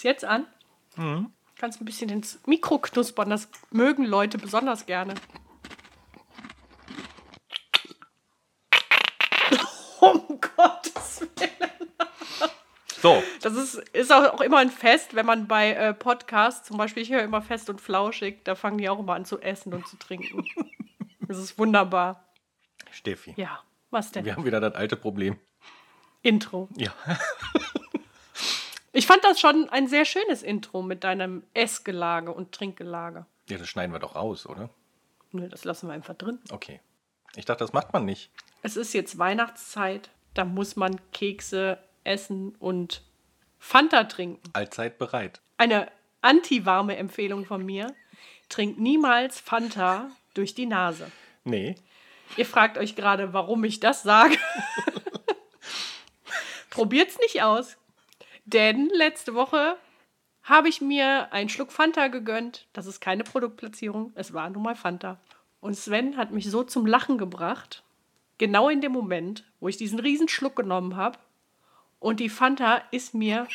Ist jetzt an? Mhm. Kannst ein bisschen ins Mikro knuspern, das mögen Leute besonders gerne. um Gottes Willen. So. Das ist, ist auch, auch immer ein Fest, wenn man bei äh, Podcasts, zum Beispiel, ich höre immer fest und flauschig, da fangen die auch immer an zu essen und zu trinken. das ist wunderbar. Steffi. Ja, was denn? Wir haben wieder das alte Problem. Intro. Ja. ich fand das schon ein sehr schönes Intro mit deinem Essgelage und Trinkgelage. Ja, das schneiden wir doch raus, oder? Nö, das lassen wir einfach drin. Okay. Ich dachte, das macht man nicht. Es ist jetzt Weihnachtszeit, da muss man Kekse essen und Fanta trinken. Allzeit bereit. Eine anti-warme Empfehlung von mir. Trinkt niemals Fanta durch die Nase. Nee. Ihr fragt euch gerade, warum ich das sage. Probiert's nicht aus. Denn letzte Woche habe ich mir einen Schluck Fanta gegönnt. Das ist keine Produktplatzierung, es war nun mal Fanta. Und Sven hat mich so zum Lachen gebracht, genau in dem Moment, wo ich diesen riesen Schluck genommen habe. Und die Fanta ist mir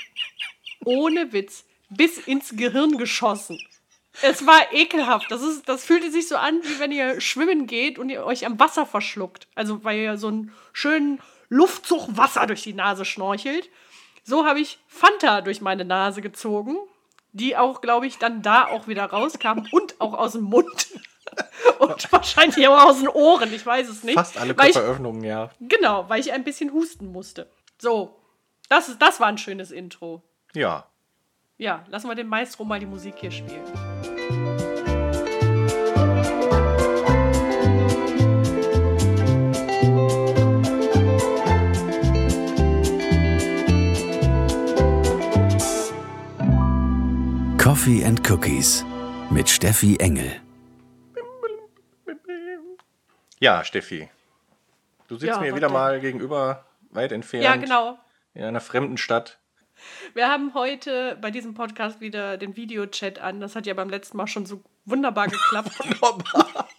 ohne Witz bis ins Gehirn geschossen. Es war ekelhaft. Das, ist, das fühlte sich so an, wie wenn ihr schwimmen geht und ihr euch am Wasser verschluckt. Also weil ihr so einen schönen Luftzug Wasser durch die Nase schnorchelt. So habe ich Fanta durch meine Nase gezogen, die auch, glaube ich, dann da auch wieder rauskam und auch aus dem Mund. und wahrscheinlich auch aus den Ohren, ich weiß es nicht. Fast alle Körperöffnungen, ja. Genau, weil ich ein bisschen husten musste. So, das, ist, das war ein schönes Intro. Ja. Ja, lassen wir den Maestro mal die Musik hier spielen. Coffee and Cookies mit Steffi Engel. Ja, Steffi. Du sitzt ja, mir wieder mal gegenüber, weit entfernt. Ja, genau. In einer fremden Stadt. Wir haben heute bei diesem Podcast wieder den Videochat an. Das hat ja beim letzten Mal schon so wunderbar geklappt. wunderbar.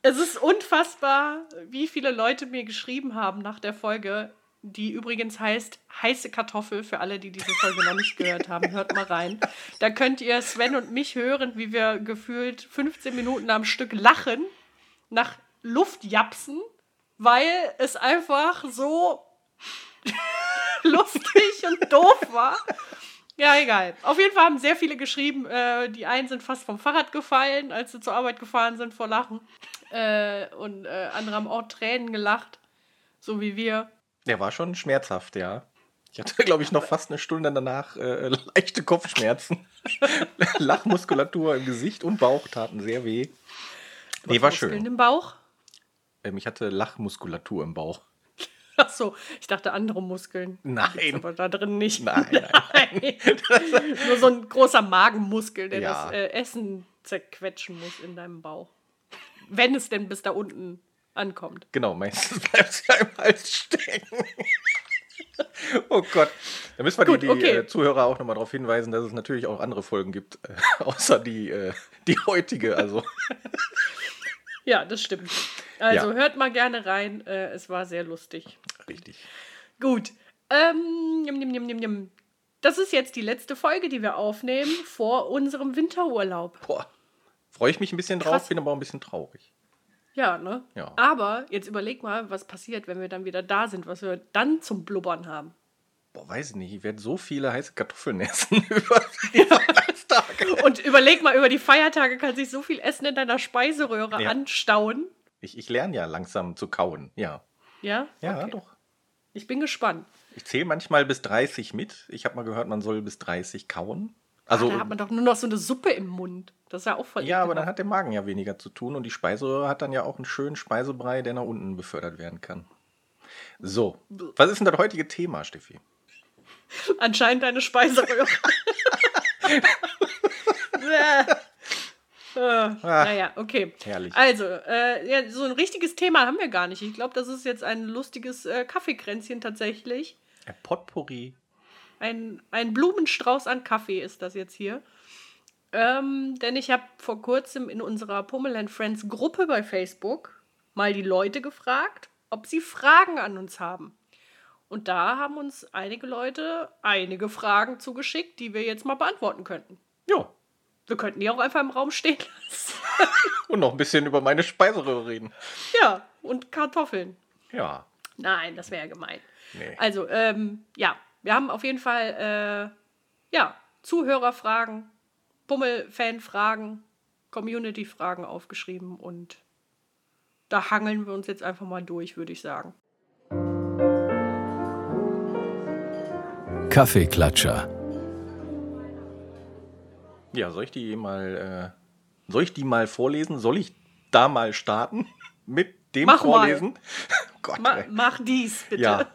es ist unfassbar, wie viele Leute mir geschrieben haben nach der Folge, die übrigens heißt heiße Kartoffel für alle, die diese Folge noch nicht gehört haben. Hört mal rein. Da könnt ihr Sven und mich hören, wie wir gefühlt 15 Minuten am Stück lachen, nach Luft japsen, weil es einfach so lustig und doof war. Ja, egal. Auf jeden Fall haben sehr viele geschrieben, äh, die einen sind fast vom Fahrrad gefallen, als sie zur Arbeit gefahren sind vor Lachen. Äh, und äh, andere haben auch Tränen gelacht, so wie wir. Der war schon schmerzhaft, ja. Ich hatte, glaube ich, noch fast eine Stunde danach äh, leichte Kopfschmerzen. Lachmuskulatur im Gesicht und Bauch taten sehr weh. Nee, war Muskeln schön. im Bauch? Ähm, ich hatte Lachmuskulatur im Bauch. Ach so, ich dachte andere Muskeln. Nein. Aber da drin nicht. Nein, nein. nein. Nur so ein großer Magenmuskel, der ja. das äh, Essen zerquetschen muss in deinem Bauch. Wenn es denn bis da unten ankommt. Genau, meistens bleibt es ja im Hals stecken. oh Gott. Da müssen wir Gut, die, die okay. äh, Zuhörer auch nochmal darauf hinweisen, dass es natürlich auch andere Folgen gibt, äh, außer die, äh, die heutige. Also. ja, das stimmt. Also ja. hört mal gerne rein. Äh, es war sehr lustig. Richtig. Gut. Ähm, nimm, nimm, nimm, nimm. Das ist jetzt die letzte Folge, die wir aufnehmen vor unserem Winterurlaub. Boah. Freue ich mich ein bisschen drauf, Krass. bin aber auch ein bisschen traurig. Ja, ne? Ja. Aber jetzt überleg mal, was passiert, wenn wir dann wieder da sind, was wir dann zum Blubbern haben. Boah, weiß ich nicht. Ich werde so viele heiße Kartoffeln essen über die Feiertage. Und überleg mal, über die Feiertage kann sich so viel Essen in deiner Speiseröhre ja. anstauen. Ich, ich lerne ja langsam zu kauen, ja. Ja? Ja, okay. doch. Ich bin gespannt. Ich zähle manchmal bis 30 mit. Ich habe mal gehört, man soll bis 30 kauen. Also, ah, da hat man doch nur noch so eine Suppe im Mund. Das ist ja auch voll. Ja, aber dann hat der Magen ja weniger zu tun und die Speiseröhre hat dann ja auch einen schönen Speisebrei, der nach unten befördert werden kann. So, was ist denn das heutige Thema, Steffi? Anscheinend deine Speiseröhre. Äh, ah, naja, okay. Herrlich. Also, äh, ja, so ein richtiges Thema haben wir gar nicht. Ich glaube, das ist jetzt ein lustiges äh, Kaffeekränzchen tatsächlich. Ein Potpourri. Ein, ein Blumenstrauß an Kaffee ist das jetzt hier. Ähm, denn ich habe vor kurzem in unserer Pummel Friends Gruppe bei Facebook mal die Leute gefragt, ob sie Fragen an uns haben. Und da haben uns einige Leute einige Fragen zugeschickt, die wir jetzt mal beantworten könnten. Ja. Wir könnten die auch einfach im Raum stehen lassen. und noch ein bisschen über meine Speiseröhre reden. Ja, und Kartoffeln. Ja. Nein, das wäre ja gemein. Nee. Also, ähm, ja, wir haben auf jeden Fall, äh, ja, Zuhörerfragen, Bummel-Fan-Fragen, Community-Fragen aufgeschrieben und da hangeln wir uns jetzt einfach mal durch, würde ich sagen. Kaffeeklatscher. Ja, soll ich die mal, äh, soll ich die mal vorlesen? Soll ich da mal starten mit dem Mach Vorlesen? Gott, Ma mach dies, bitte. Ja,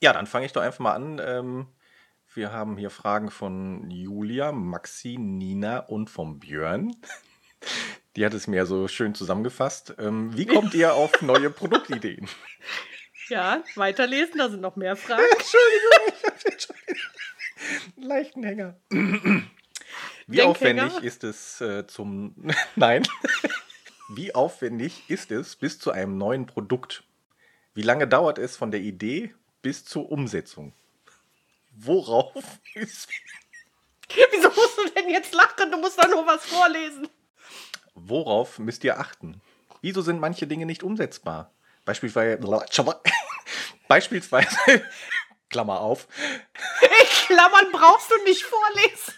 ja dann fange ich doch einfach mal an. Ähm, wir haben hier Fragen von Julia, Maxi, Nina und vom Björn. Die hat es mir so schön zusammengefasst. Ähm, wie kommt ihr auf neue Produktideen? Ja, weiterlesen, da sind noch mehr Fragen. Entschuldigung, leichten Hänger. Wie aufwendig ist es äh, zum. Nein. Wie aufwendig ist es bis zu einem neuen Produkt? Wie lange dauert es von der Idee bis zur Umsetzung? Worauf ist. Wieso musst du denn jetzt lachen? Du musst doch nur was vorlesen. Worauf müsst ihr achten? Wieso sind manche Dinge nicht umsetzbar? Beispielsweise. Beispielsweise. Klammer auf. Klammern brauchst du nicht vorlesen.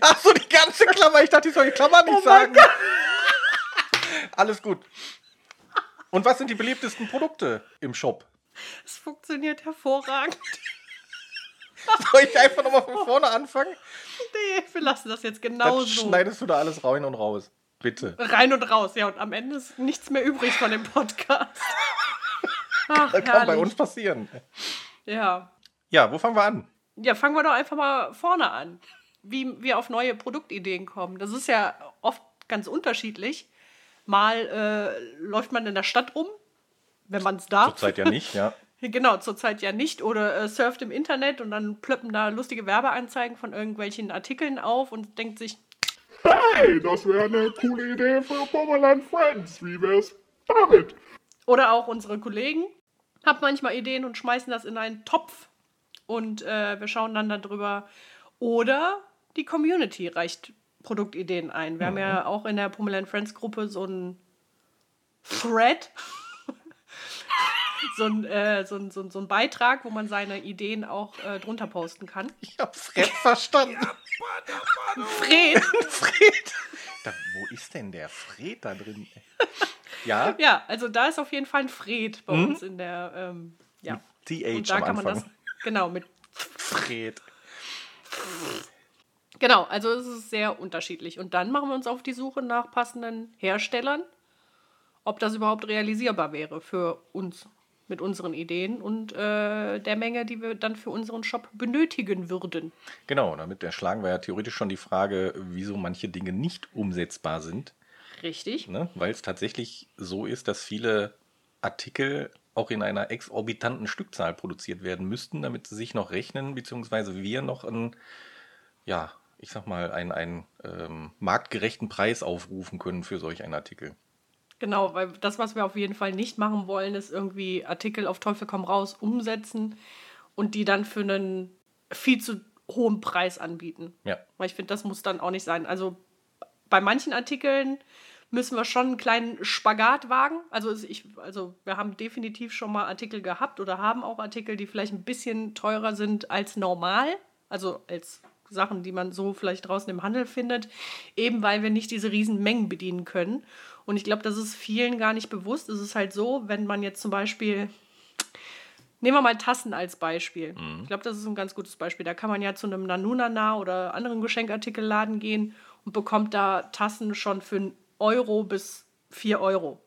Ach so, die ganze Klammer. Ich dachte, ich soll die Klammer nicht oh sagen. Alles gut. Und was sind die beliebtesten Produkte im Shop? Es funktioniert hervorragend. Soll ich einfach nochmal von vorne anfangen? Nee, wir lassen das jetzt genau Dann so. schneidest du da alles rein und raus. Bitte. Rein und raus, ja. Und am Ende ist nichts mehr übrig von dem Podcast. Ach, das kann bei uns passieren. Ja. Ja, wo fangen wir an? Ja, fangen wir doch einfach mal vorne an. Wie wir auf neue Produktideen kommen. Das ist ja oft ganz unterschiedlich. Mal äh, läuft man in der Stadt rum, wenn man es darf. Zurzeit ja nicht, ja. Genau, zurzeit ja nicht. Oder äh, surft im Internet und dann plöppen da lustige Werbeanzeigen von irgendwelchen Artikeln auf und denkt sich, Hey, das wäre eine coole Idee für Bomberland Friends. Wie wär's damit? Oder auch unsere Kollegen haben manchmal Ideen und schmeißen das in einen Topf und äh, wir schauen dann darüber. Oder die Community reicht Produktideen ein. Wir mhm. haben ja auch in der Pummeland Friends Gruppe so einen Thread, so ein, äh, so, ein, so, ein, so ein Beitrag, wo man seine Ideen auch äh, drunter posten kann. Ich habe Fred verstanden. Fred. Fred. Da, wo ist denn der Fred da drin? Ja. Ja, also da ist auf jeden Fall ein Fred bei mhm. uns in der. Ähm, ja. TH Und da kann man das. Genau, mit Fred. Genau, also es ist sehr unterschiedlich. Und dann machen wir uns auf die Suche nach passenden Herstellern, ob das überhaupt realisierbar wäre für uns mit unseren Ideen und äh, der Menge, die wir dann für unseren Shop benötigen würden. Genau, damit erschlagen wir ja theoretisch schon die Frage, wieso manche Dinge nicht umsetzbar sind. Richtig. Ne? Weil es tatsächlich so ist, dass viele Artikel auch in einer exorbitanten Stückzahl produziert werden müssten, damit sie sich noch rechnen, beziehungsweise wir noch einen, ja, ich sag mal, einen, einen ähm, marktgerechten Preis aufrufen können für solch einen Artikel. Genau, weil das, was wir auf jeden Fall nicht machen wollen, ist irgendwie Artikel auf Teufel komm raus umsetzen und die dann für einen viel zu hohen Preis anbieten. Ja. Weil ich finde, das muss dann auch nicht sein. Also bei manchen Artikeln müssen wir schon einen kleinen Spagat wagen. Also, ich, also wir haben definitiv schon mal Artikel gehabt oder haben auch Artikel, die vielleicht ein bisschen teurer sind als normal. Also als Sachen, die man so vielleicht draußen im Handel findet, eben weil wir nicht diese riesen Mengen bedienen können. Und ich glaube, das ist vielen gar nicht bewusst. Es ist halt so, wenn man jetzt zum Beispiel, nehmen wir mal Tassen als Beispiel. Mhm. Ich glaube, das ist ein ganz gutes Beispiel. Da kann man ja zu einem Nanunana oder anderen Geschenkartikelladen gehen und bekommt da Tassen schon für einen Euro bis 4 Euro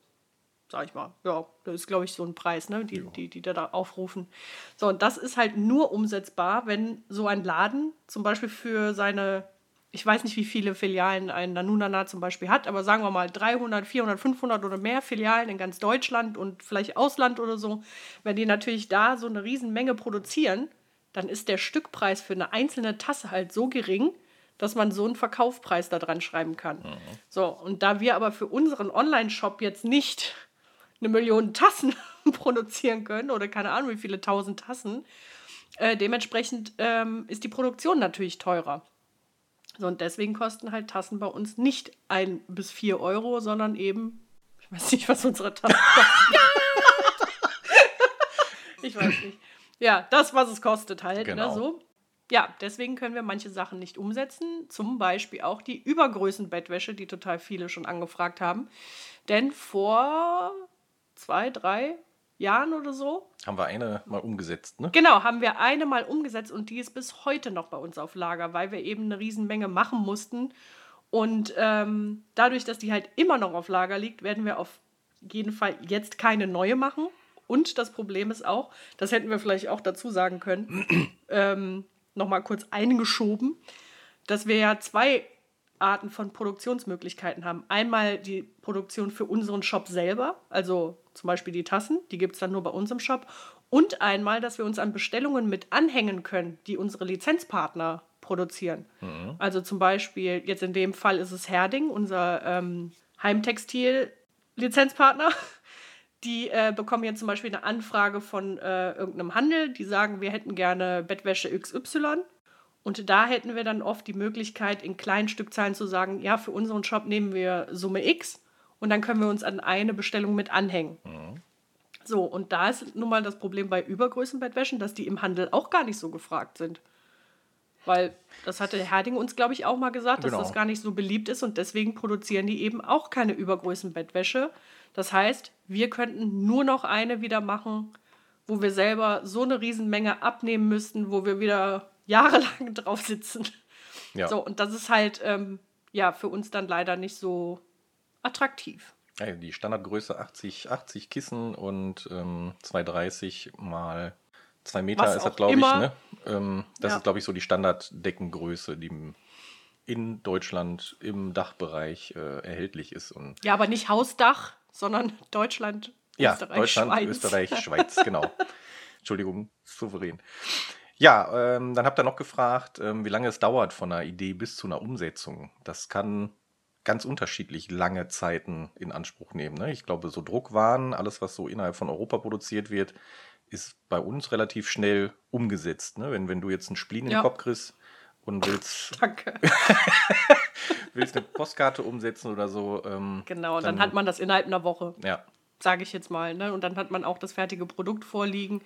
sag ich mal. Ja, das ist, glaube ich, so ein Preis, ne, die, die, die da aufrufen. So, und das ist halt nur umsetzbar, wenn so ein Laden zum Beispiel für seine, ich weiß nicht, wie viele Filialen ein Nanunana zum Beispiel hat, aber sagen wir mal 300, 400, 500 oder mehr Filialen in ganz Deutschland und vielleicht Ausland oder so, wenn die natürlich da so eine Riesenmenge produzieren, dann ist der Stückpreis für eine einzelne Tasse halt so gering, dass man so einen Verkaufspreis da dran schreiben kann. Mhm. So, und da wir aber für unseren Online-Shop jetzt nicht eine Million Tassen produzieren können oder keine Ahnung wie viele tausend Tassen. Äh, dementsprechend ähm, ist die Produktion natürlich teurer. So, und deswegen kosten halt Tassen bei uns nicht ein bis vier Euro, sondern eben, ich weiß nicht, was unsere Tassen kosten. ich weiß nicht. Ja, das, was es kostet halt. Ne, genau. Ne, so. Ja, deswegen können wir manche Sachen nicht umsetzen. Zum Beispiel auch die Übergrößenbettwäsche, die total viele schon angefragt haben. Denn vor zwei, drei Jahren oder so. Haben wir eine mal umgesetzt, ne? Genau, haben wir eine mal umgesetzt und die ist bis heute noch bei uns auf Lager, weil wir eben eine Riesenmenge machen mussten. Und ähm, dadurch, dass die halt immer noch auf Lager liegt, werden wir auf jeden Fall jetzt keine neue machen. Und das Problem ist auch, das hätten wir vielleicht auch dazu sagen können, ähm, nochmal kurz eingeschoben, dass wir ja zwei Arten von Produktionsmöglichkeiten haben. Einmal die Produktion für unseren Shop selber, also zum Beispiel die Tassen, die gibt es dann nur bei uns im Shop. Und einmal, dass wir uns an Bestellungen mit anhängen können, die unsere Lizenzpartner produzieren. Mhm. Also zum Beispiel, jetzt in dem Fall ist es Herding, unser ähm, Heimtextil-Lizenzpartner. Die äh, bekommen jetzt zum Beispiel eine Anfrage von äh, irgendeinem Handel, die sagen, wir hätten gerne Bettwäsche XY. Und da hätten wir dann oft die Möglichkeit, in kleinen Stückzahlen zu sagen, ja, für unseren Shop nehmen wir Summe X und dann können wir uns an eine Bestellung mit anhängen. Mhm. So, und da ist nun mal das Problem bei Übergrößenbettwäschen, dass die im Handel auch gar nicht so gefragt sind. Weil das hatte Herding uns, glaube ich, auch mal gesagt, dass genau. das gar nicht so beliebt ist und deswegen produzieren die eben auch keine Übergrößenbettwäsche. Das heißt, wir könnten nur noch eine wieder machen, wo wir selber so eine Riesenmenge abnehmen müssten, wo wir wieder jahrelang drauf sitzen. Ja. So, und das ist halt ähm, ja für uns dann leider nicht so attraktiv. Ja, die Standardgröße 80, 80 Kissen und ähm, 230 mal 2 Meter Was ist das, glaube ich. Ne? Ähm, das ja. ist, glaube ich, so die Standarddeckengröße, die in Deutschland im Dachbereich äh, erhältlich ist. Und ja, aber nicht Hausdach, sondern Deutschland, ja, Österreich, Deutschland, Schweiz. Österreich, Schweiz, genau. Entschuldigung, souverän. Ja, ähm, dann habt ihr noch gefragt, ähm, wie lange es dauert von einer Idee bis zu einer Umsetzung. Das kann ganz unterschiedlich lange Zeiten in Anspruch nehmen. Ne? Ich glaube, so Druckwaren, alles, was so innerhalb von Europa produziert wird, ist bei uns relativ schnell umgesetzt. Ne? Wenn, wenn du jetzt einen Spleen in den Kopf kriegst und willst, Danke. willst eine Postkarte umsetzen oder so. Ähm, genau, dann, dann, hat man das innerhalb einer Woche. Ja. Sage ich jetzt mal. Ne? Und dann hat man auch das fertige Produkt vorliegen.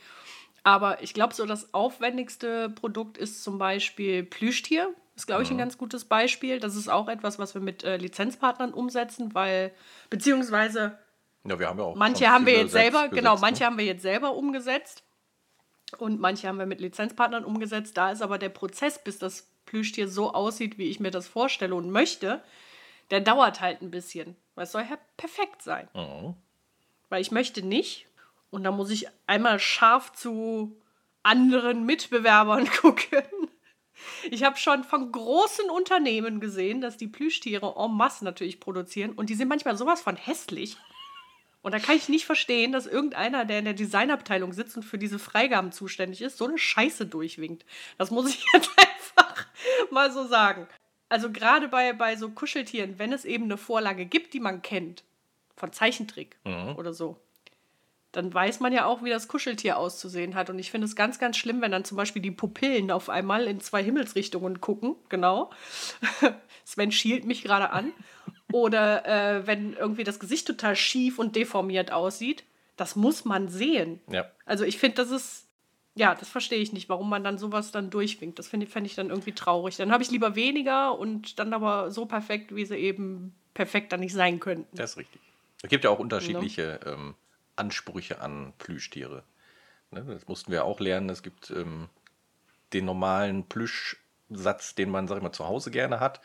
Aber ich glaube, so das aufwendigste Produkt ist zum Beispiel Plüschtier. Ist, glaube ich, ein mhm. ganz gutes Beispiel. Das ist auch etwas, was wir mit äh, Lizenzpartnern umsetzen, weil, beziehungsweise ja, wir haben ja auch manche haben wir jetzt selber, gesetzt, genau, manche ne? haben wir jetzt selber umgesetzt und manche haben wir mit Lizenzpartnern umgesetzt. Da ist aber der Prozess, bis das Plüschtier so aussieht, wie ich mir das vorstelle und möchte, der dauert halt ein bisschen. Weil es soll ja perfekt sein. Mhm. Weil ich möchte nicht, und da muss ich einmal scharf zu anderen Mitbewerbern gucken. Ich habe schon von großen Unternehmen gesehen, dass die Plüschtiere en masse natürlich produzieren und die sind manchmal sowas von hässlich. Und da kann ich nicht verstehen, dass irgendeiner, der in der Designabteilung sitzt und für diese Freigaben zuständig ist, so eine Scheiße durchwinkt. Das muss ich jetzt einfach mal so sagen. Also gerade bei, bei so Kuscheltieren, wenn es eben eine Vorlage gibt, die man kennt, von Zeichentrick mhm. oder so, dann weiß man ja auch, wie das Kuscheltier auszusehen hat. Und ich finde es ganz, ganz schlimm, wenn dann zum Beispiel die Pupillen auf einmal in zwei Himmelsrichtungen gucken. Genau. Sven schielt mich gerade an. Oder äh, wenn irgendwie das Gesicht total schief und deformiert aussieht. Das muss man sehen. Ja. Also ich finde, das ist, ja, das verstehe ich nicht, warum man dann sowas dann durchwinkt. Das finde fänd ich dann irgendwie traurig. Dann habe ich lieber weniger und dann aber so perfekt, wie sie eben perfekt dann nicht sein könnten. Das ist richtig. Es gibt ja auch unterschiedliche no? ähm, Ansprüche an Plüschtiere. Ne, das mussten wir auch lernen. Es gibt ähm, den normalen Plüschsatz, den man, sag ich mal, zu Hause gerne hat.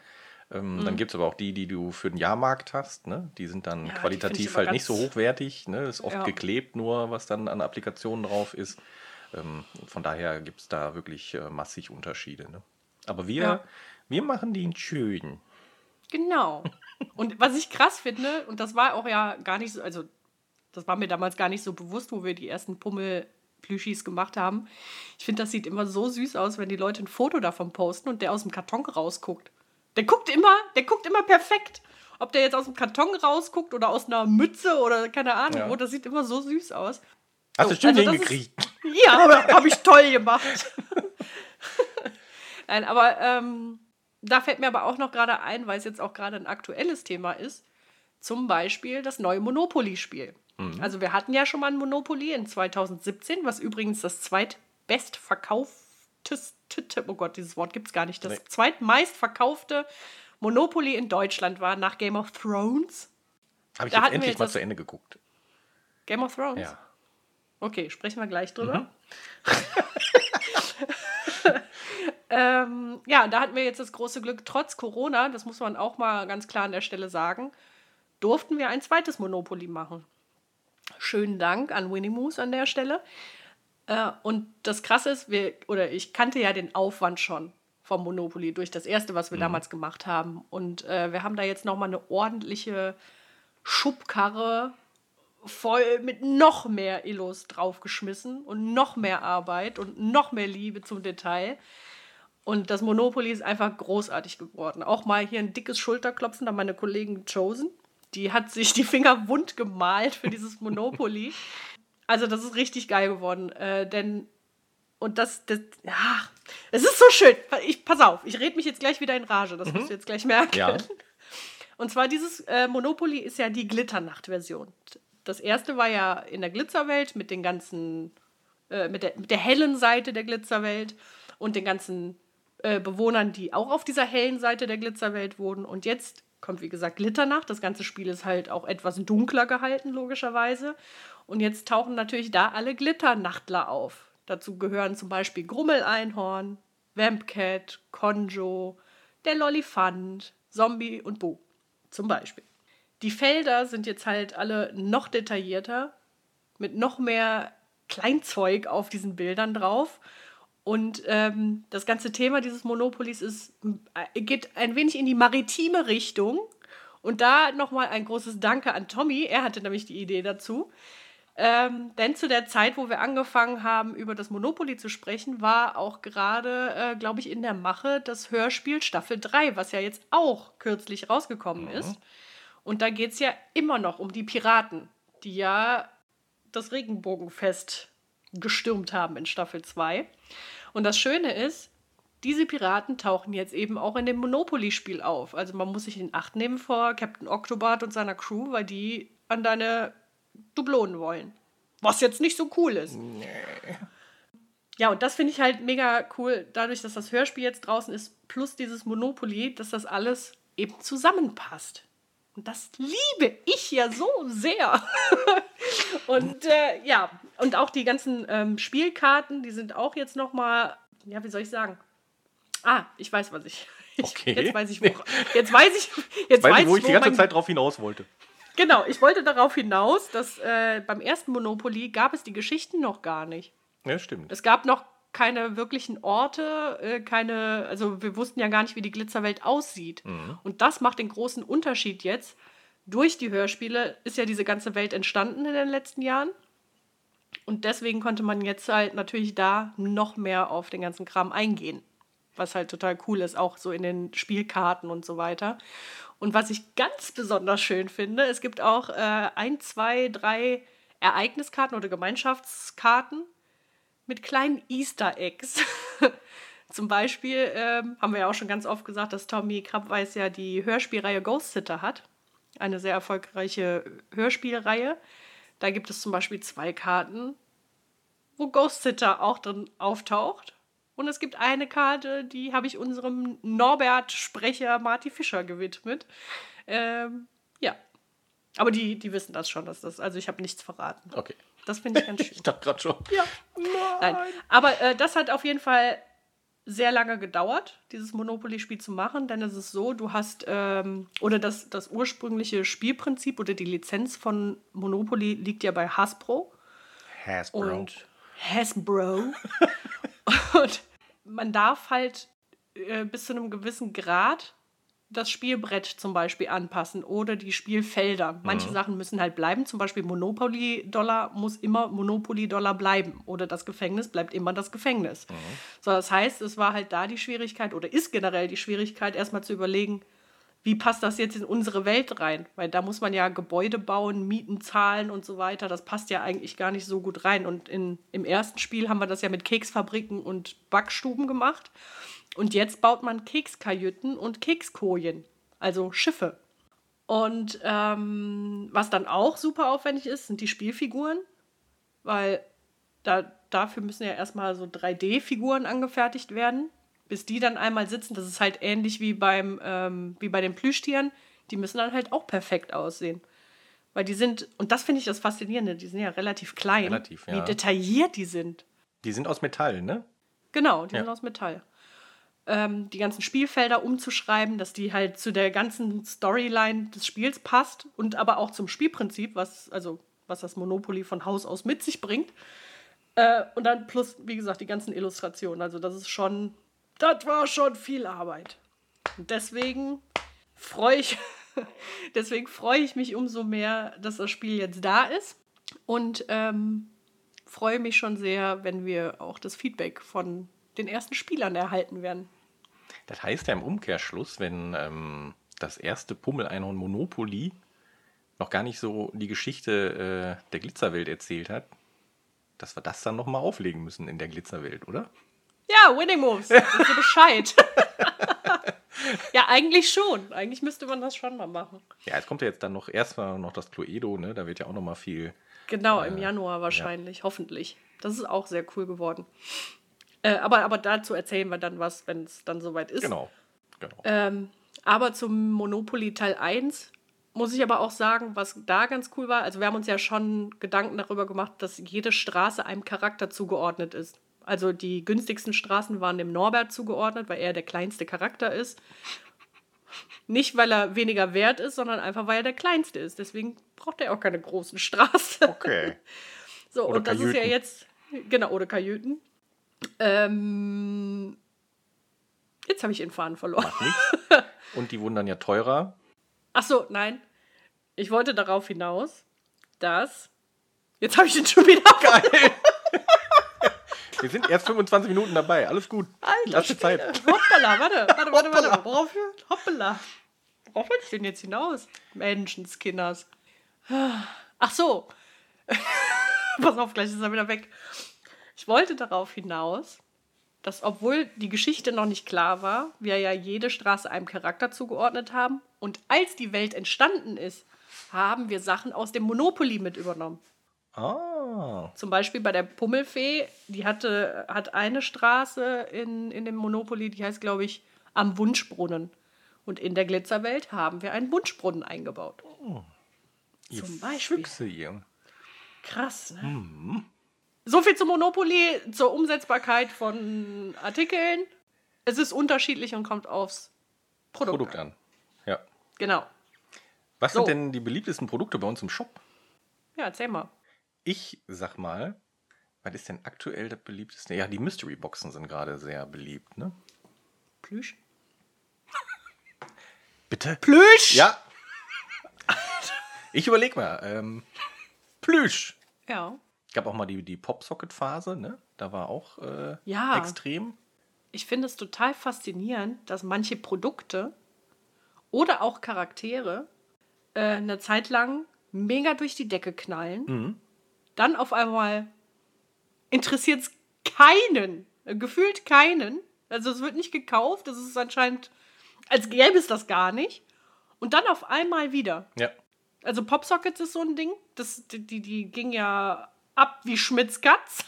Ähm, mhm. Dann gibt es aber auch die, die du für den Jahrmarkt hast. Ne? Die sind dann ja, qualitativ halt nicht so hochwertig. Ne? Ist oft ja. geklebt nur, was dann an Applikationen drauf ist. Ähm, von daher gibt es da wirklich äh, massig Unterschiede. Ne? Aber wir, ja. wir machen den schön. Genau. Und was ich krass finde, und das war auch ja gar nicht so, also das war mir damals gar nicht so bewusst, wo wir die ersten Pummel-Plüschis gemacht haben. Ich finde, das sieht immer so süß aus, wenn die Leute ein Foto davon posten und der aus dem Karton rausguckt. Der guckt immer, der guckt immer perfekt. Ob der jetzt aus dem Karton rausguckt oder aus einer Mütze oder keine Ahnung ja. wo, das sieht immer so süß aus. Hast oh, du schön also hingekriegt. Ist, ja, habe hab ich toll gemacht. Nein, aber ähm, da fällt mir aber auch noch gerade ein, weil es jetzt auch gerade ein aktuelles Thema ist, zum Beispiel das neue Monopoly-Spiel. Mhm. Also wir hatten ja schon mal ein Monopoly in 2017, was übrigens das zweitbestverkaufteste, oh Gott, dieses Wort gibt es gar nicht, das nee. zweitmeistverkaufte Monopoly in Deutschland war nach Game of Thrones. Habe ich da jetzt endlich jetzt mal zu Ende geguckt. Game of Thrones? Ja. Okay, sprechen wir gleich drüber. Mhm. ähm, ja, da hatten wir jetzt das große Glück, trotz Corona, das muss man auch mal ganz klar an der Stelle sagen, durften wir ein zweites Monopoly machen. Schönen Dank an Winnie Moose an der Stelle. Äh, und das Krasse ist, wir, oder ich kannte ja den Aufwand schon vom Monopoly durch das erste, was wir mhm. damals gemacht haben. Und äh, wir haben da jetzt nochmal eine ordentliche Schubkarre voll mit noch mehr Illos draufgeschmissen und noch mehr Arbeit und noch mehr Liebe zum Detail. Und das Monopoly ist einfach großartig geworden. Auch mal hier ein dickes Schulterklopfen an meine Kollegen Chosen. Die hat sich die Finger wund gemalt für dieses Monopoly. Also das ist richtig geil geworden. Äh, denn, und das, das, ja, es ist so schön. Ich, pass auf, ich rede mich jetzt gleich wieder in Rage. Das mhm. musst du jetzt gleich merken. Ja. Und zwar dieses äh, Monopoly ist ja die Glitternacht-Version. Das erste war ja in der Glitzerwelt mit den ganzen, äh, mit, der, mit der hellen Seite der Glitzerwelt und den ganzen äh, Bewohnern, die auch auf dieser hellen Seite der Glitzerwelt wohnen. Und jetzt kommt, wie gesagt, Glitternacht. Das ganze Spiel ist halt auch etwas dunkler gehalten, logischerweise. Und jetzt tauchen natürlich da alle Glitternachtler auf. Dazu gehören zum Beispiel Grummeleinhorn, Vampcat, Konjo, der Lollifant, Zombie und Boo. Zum Beispiel. Die Felder sind jetzt halt alle noch detaillierter, mit noch mehr Kleinzeug auf diesen Bildern drauf. Und ähm, das ganze Thema dieses Monopolis ist, äh, geht ein wenig in die maritime Richtung. Und da nochmal ein großes Danke an Tommy. Er hatte nämlich die Idee dazu. Ähm, denn zu der Zeit, wo wir angefangen haben, über das Monopoly zu sprechen, war auch gerade, äh, glaube ich, in der Mache das Hörspiel Staffel 3, was ja jetzt auch kürzlich rausgekommen mhm. ist. Und da geht es ja immer noch um die Piraten, die ja das Regenbogenfest gestürmt haben in Staffel 2. Und das Schöne ist, diese Piraten tauchen jetzt eben auch in dem Monopoly-Spiel auf. Also man muss sich in Acht nehmen vor Captain Octobart und seiner Crew, weil die an deine Dublonen wollen. Was jetzt nicht so cool ist. Nee. Ja, und das finde ich halt mega cool, dadurch, dass das Hörspiel jetzt draußen ist, plus dieses Monopoly, dass das alles eben zusammenpasst. Und das liebe ich ja so sehr. und äh, ja, und auch die ganzen ähm, Spielkarten, die sind auch jetzt noch mal, ja, wie soll ich sagen? Ah, ich weiß, was ich. ich okay. Jetzt weiß ich, wo. Jetzt weiß ich, jetzt weiß, weiß ich, wo ich die ganze Zeit drauf hinaus wollte. Genau, ich wollte darauf hinaus, dass äh, beim ersten Monopoly gab es die Geschichten noch gar nicht. Ja, stimmt. Es gab noch keine wirklichen Orte, äh, keine, also wir wussten ja gar nicht, wie die Glitzerwelt aussieht. Mhm. Und das macht den großen Unterschied jetzt. Durch die Hörspiele ist ja diese ganze Welt entstanden in den letzten Jahren. Und deswegen konnte man jetzt halt natürlich da noch mehr auf den ganzen Kram eingehen. Was halt total cool ist, auch so in den Spielkarten und so weiter. Und was ich ganz besonders schön finde, es gibt auch äh, ein, zwei, drei Ereigniskarten oder Gemeinschaftskarten, mit kleinen Easter Eggs. Zum Beispiel ähm, haben wir ja auch schon ganz oft gesagt, dass Tommy Krabweis ja die Hörspielreihe Ghost Sitter hat. Eine sehr erfolgreiche Hörspielreihe. Da gibt es zum Beispiel zwei Karten, wo Ghost Sitter auch drin auftaucht. Und es gibt eine Karte, die habe ich unserem Norbert-Sprecher Marty Fischer gewidmet. Ähm, ja. Aber die, die wissen das schon, dass das, also ich habe nichts verraten. Okay. Das finde ich ganz schön. ich dachte gerade schon. Ja. Nein. Aber äh, das hat auf jeden Fall sehr lange gedauert, dieses Monopoly-Spiel zu machen, denn es ist so, du hast, ähm, oder das, das ursprüngliche Spielprinzip oder die Lizenz von Monopoly liegt ja bei Hasbro. Hasbro. Und Hasbro. und man darf halt äh, bis zu einem gewissen Grad das Spielbrett zum Beispiel anpassen oder die Spielfelder. Manche mhm. Sachen müssen halt bleiben, zum Beispiel Monopoly-Dollar muss immer Monopoly-Dollar bleiben oder das Gefängnis bleibt immer das Gefängnis. Mhm. So, das heißt, es war halt da die Schwierigkeit oder ist generell die Schwierigkeit, erstmal zu überlegen, wie passt das jetzt in unsere Welt rein? Weil da muss man ja Gebäude bauen, Mieten zahlen und so weiter. Das passt ja eigentlich gar nicht so gut rein. Und in, im ersten Spiel haben wir das ja mit Keksfabriken und Backstuben gemacht. Und jetzt baut man Kekskajüten und Kekskojen, also Schiffe. Und ähm, was dann auch super aufwendig ist, sind die Spielfiguren, weil da, dafür müssen ja erstmal so 3D-Figuren angefertigt werden bis die dann einmal sitzen, das ist halt ähnlich wie beim ähm, wie bei den Plüschtieren, die müssen dann halt auch perfekt aussehen. Weil die sind, und das finde ich das Faszinierende, die sind ja relativ klein. Relativ, ja. Wie detailliert die sind. Die sind aus Metall, ne? Genau, die ja. sind aus Metall. Ähm, die ganzen Spielfelder umzuschreiben, dass die halt zu der ganzen Storyline des Spiels passt und aber auch zum Spielprinzip, was, also, was das Monopoly von Haus aus mit sich bringt. Äh, und dann plus, wie gesagt, die ganzen Illustrationen. Also, das ist schon das war schon viel Arbeit. Und deswegen freue ich, deswegen freue ich mich umso mehr, dass das Spiel jetzt da ist. Und ähm, freue mich schon sehr, wenn wir auch das Feedback von den ersten Spielern erhalten werden. Das heißt ja im Umkehrschluss, wenn ähm, das erste Pummel-Einhorn Monopoly noch gar nicht so die Geschichte äh, der Glitzerwelt erzählt hat, dass wir das dann nochmal auflegen müssen in der Glitzerwelt, oder? Ja, Winning Moves. Wisst ihr Bescheid? ja, eigentlich schon. Eigentlich müsste man das schon mal machen. Ja, es kommt ja jetzt dann noch erstmal noch das Cluedo, ne? Da wird ja auch noch mal viel. Genau, äh, im Januar wahrscheinlich, ja. hoffentlich. Das ist auch sehr cool geworden. Äh, aber, aber dazu erzählen wir dann was, wenn es dann soweit ist. Genau. genau. Ähm, aber zum Monopoly Teil 1 muss ich aber auch sagen, was da ganz cool war. Also, wir haben uns ja schon Gedanken darüber gemacht, dass jede Straße einem Charakter zugeordnet ist. Also die günstigsten Straßen waren dem Norbert zugeordnet, weil er der kleinste Charakter ist. Nicht, weil er weniger wert ist, sondern einfach, weil er der kleinste ist. Deswegen braucht er auch keine großen Straßen. Okay. so, oder und das Kajüten. ist ja jetzt. Genau, oder Kajüten. Ähm, jetzt habe ich den Faden verloren. Und die wurden dann ja teurer. Ach so, nein. Ich wollte darauf hinaus, dass. Jetzt habe ich den schon wieder. Geil. Wir sind erst 25 Minuten dabei. Alles gut. Alter, Lass dir Zeit. Hoppala, warte, warte, warte, warte. Worauf? Hoppala. Worauf will ich denn jetzt hinaus? Menschenskinders. Ach so. Pass auf, gleich ist er wieder weg. Ich wollte darauf hinaus, dass obwohl die Geschichte noch nicht klar war, wir ja jede Straße einem Charakter zugeordnet haben und als die Welt entstanden ist, haben wir Sachen aus dem Monopoly mit übernommen. Ah. Zum Beispiel bei der Pummelfee, die hatte, hat eine Straße in, in dem Monopoly, die heißt, glaube ich, am Wunschbrunnen. Und in der Glitzerwelt haben wir einen Wunschbrunnen eingebaut. Oh. Zum Beispiel. Füchse hier. Krass, ne? Mhm. So viel zum Monopoly, zur Umsetzbarkeit von Artikeln. Es ist unterschiedlich und kommt aufs Produkt, Produkt an. Ja. Genau. Was so. sind denn die beliebtesten Produkte bei uns im Shop? Ja, erzähl mal. Ich sag mal, was ist denn aktuell das beliebteste? Ja, die Mystery Boxen sind gerade sehr beliebt, ne? Plüsch? Bitte? Plüsch? Ja. ich überleg mal. Ähm, Plüsch. Ja. Gab auch mal die, die Popsocket-Phase, ne? Da war auch äh, ja. extrem. Ich finde es total faszinierend, dass manche Produkte oder auch Charaktere äh, eine Zeit lang mega durch die Decke knallen. Mhm dann auf einmal interessiert es keinen, gefühlt keinen. Also es wird nicht gekauft, das ist anscheinend, als gäbe es das gar nicht. Und dann auf einmal wieder. Ja. Also Popsockets ist so ein Ding, das, die, die, die ging ja ab wie Schmitz Katz.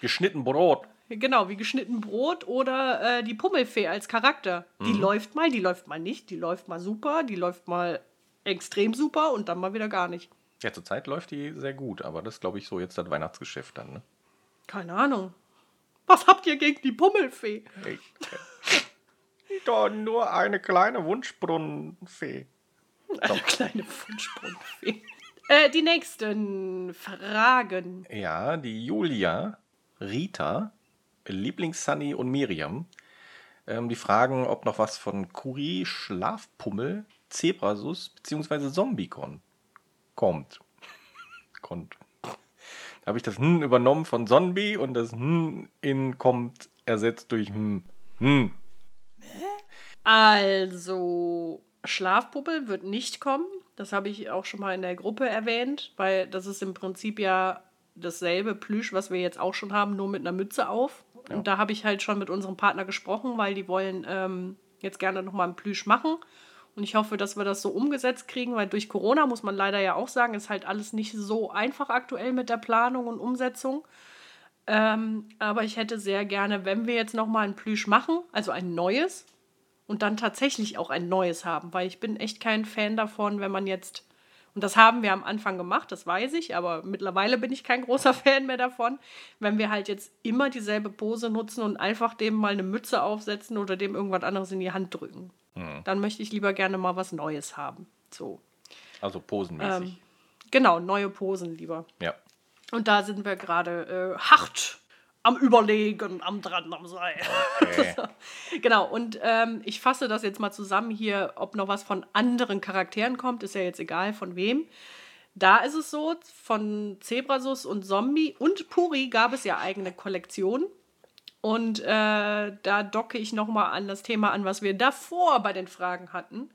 Geschnitten Brot. Genau, wie geschnitten Brot oder äh, die Pummelfee als Charakter. Die mhm. läuft mal, die läuft mal nicht, die läuft mal super, die läuft mal extrem super und dann mal wieder gar nicht. Ja, zurzeit läuft die sehr gut, aber das glaube ich so jetzt das Weihnachtsgeschäft dann, ne? Keine Ahnung. Was habt ihr gegen die Pummelfee? Ich, doch nur eine kleine Wunschbrunnenfee. Eine kleine Wunschbrunnenfee. Äh, die nächsten Fragen. Ja, die Julia, Rita, Lieblings-Sunny und Miriam. Ähm, die fragen, ob noch was von Kuri, Schlafpummel, Zebrasus bzw. Zombiekon kommt. Kommt. Da habe ich das Hm übernommen von Zombie und das Hm in kommt ersetzt durch Hm. Hm. Also, Schlafpuppe wird nicht kommen. Das habe ich auch schon mal in der Gruppe erwähnt, weil das ist im Prinzip ja dasselbe Plüsch, was wir jetzt auch schon haben, nur mit einer Mütze auf. Ja. Und da habe ich halt schon mit unserem Partner gesprochen, weil die wollen ähm, jetzt gerne nochmal einen Plüsch machen. Und ich hoffe, dass wir das so umgesetzt kriegen, weil durch Corona muss man leider ja auch sagen, ist halt alles nicht so einfach aktuell mit der Planung und Umsetzung. Ähm, aber ich hätte sehr gerne, wenn wir jetzt nochmal ein Plüsch machen, also ein neues, und dann tatsächlich auch ein neues haben, weil ich bin echt kein Fan davon, wenn man jetzt und das haben wir am Anfang gemacht, das weiß ich, aber mittlerweile bin ich kein großer Fan mehr davon, wenn wir halt jetzt immer dieselbe Pose nutzen und einfach dem mal eine Mütze aufsetzen oder dem irgendwas anderes in die Hand drücken. Mhm. Dann möchte ich lieber gerne mal was Neues haben. So. Also posenmäßig. Ähm, genau, neue Posen lieber. Ja. Und da sind wir gerade äh, hart am Überlegen, am dran, am Sein. Okay. genau, und ähm, ich fasse das jetzt mal zusammen hier, ob noch was von anderen Charakteren kommt, ist ja jetzt egal von wem. Da ist es so, von Zebrasus und Zombie und Puri gab es ja eigene Kollektionen. Und äh, da docke ich nochmal an das Thema an, was wir davor bei den Fragen hatten,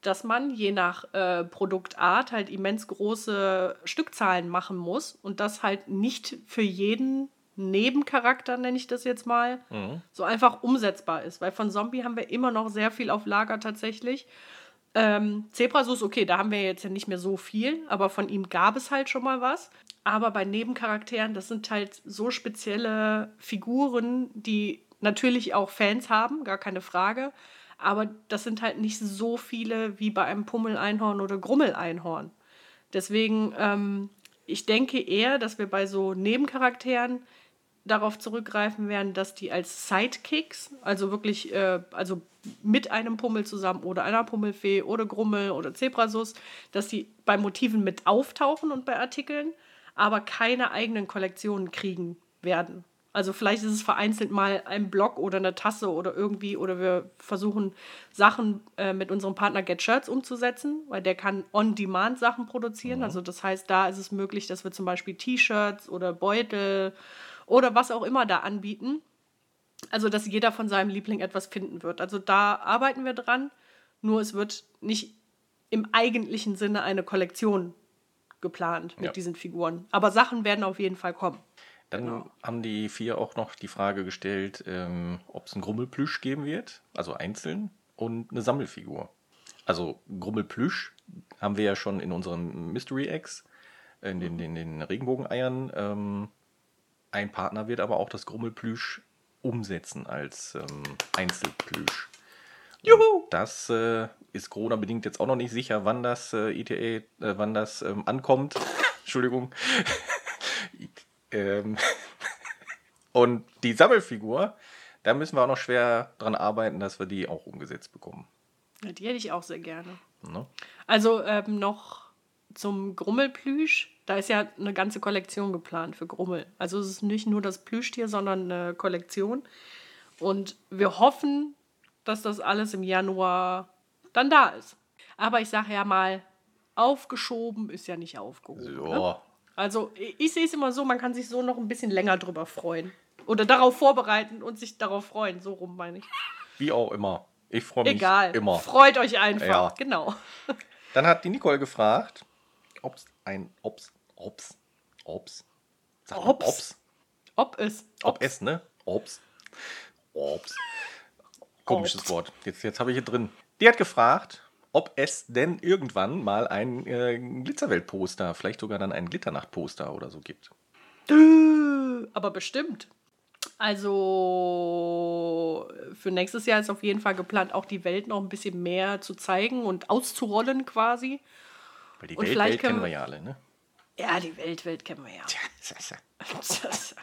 dass man je nach äh, Produktart halt immens große Stückzahlen machen muss und das halt nicht für jeden Nebencharakter, nenne ich das jetzt mal, mhm. so einfach umsetzbar ist. Weil von Zombie haben wir immer noch sehr viel auf Lager tatsächlich. Ähm, Zebrasus, okay, da haben wir jetzt ja nicht mehr so viel, aber von ihm gab es halt schon mal was. Aber bei Nebencharakteren, das sind halt so spezielle Figuren, die natürlich auch Fans haben, gar keine Frage. Aber das sind halt nicht so viele wie bei einem Pummeleinhorn oder Grummeleinhorn. Deswegen, ähm, ich denke eher, dass wir bei so Nebencharakteren darauf zurückgreifen werden, dass die als Sidekicks, also wirklich, äh, also mit einem Pummel zusammen oder einer Pummelfee oder Grummel oder Zebrasus, dass die bei Motiven mit auftauchen und bei Artikeln, aber keine eigenen Kollektionen kriegen werden. Also vielleicht ist es vereinzelt mal ein Block oder eine Tasse oder irgendwie, oder wir versuchen Sachen äh, mit unserem Partner Get Shirts umzusetzen, weil der kann On-Demand Sachen produzieren. Mhm. Also das heißt, da ist es möglich, dass wir zum Beispiel T-Shirts oder Beutel oder was auch immer da anbieten. Also, dass jeder von seinem Liebling etwas finden wird. Also, da arbeiten wir dran. Nur es wird nicht im eigentlichen Sinne eine Kollektion geplant mit ja. diesen Figuren. Aber Sachen werden auf jeden Fall kommen. Dann genau. haben die vier auch noch die Frage gestellt, ähm, ob es einen Grummelplüsch geben wird, also einzeln, und eine Sammelfigur. Also Grummelplüsch haben wir ja schon in unserem Mystery Eggs, in den, den, den Regenbogeneiern. Ähm, ein Partner wird aber auch das Grummelplüsch umsetzen als ähm, Einzelplüsch. Juhu! das äh, ist Corona-bedingt jetzt auch noch nicht sicher, wann das äh, ITA, äh, wann das ähm, ankommt. Entschuldigung. ähm, und die Sammelfigur, da müssen wir auch noch schwer dran arbeiten, dass wir die auch umgesetzt bekommen. Ja, die hätte ich auch sehr gerne. Ne? Also ähm, noch zum Grummelplüsch da ist ja eine ganze Kollektion geplant für Grummel. Also es ist nicht nur das Plüschtier, sondern eine Kollektion. Und wir hoffen, dass das alles im Januar dann da ist. Aber ich sage ja mal, aufgeschoben ist ja nicht aufgehoben. Ne? Also ich sehe es immer so, man kann sich so noch ein bisschen länger drüber freuen. Oder darauf vorbereiten und sich darauf freuen. So rum meine ich. Wie auch immer. Ich freue mich Egal. immer. Freut euch einfach. Ja. Genau. Dann hat die Nicole gefragt, ob es ein, ob's Ops. Ops. Sag mal, Ops. Ops. Ob es. Ob es, ne? Ops. Ops. Komisches Ops. Wort. Jetzt, jetzt habe ich hier drin. Die hat gefragt, ob es denn irgendwann mal ein äh, Glitzerwelt-Poster, vielleicht sogar dann ein Glitternacht-Poster oder so gibt. Aber bestimmt. Also für nächstes Jahr ist auf jeden Fall geplant, auch die Welt noch ein bisschen mehr zu zeigen und auszurollen quasi. Weil die Welt, Welt kennen wir ja alle, ne? Ja, die Welt, Welt kennen wir ja.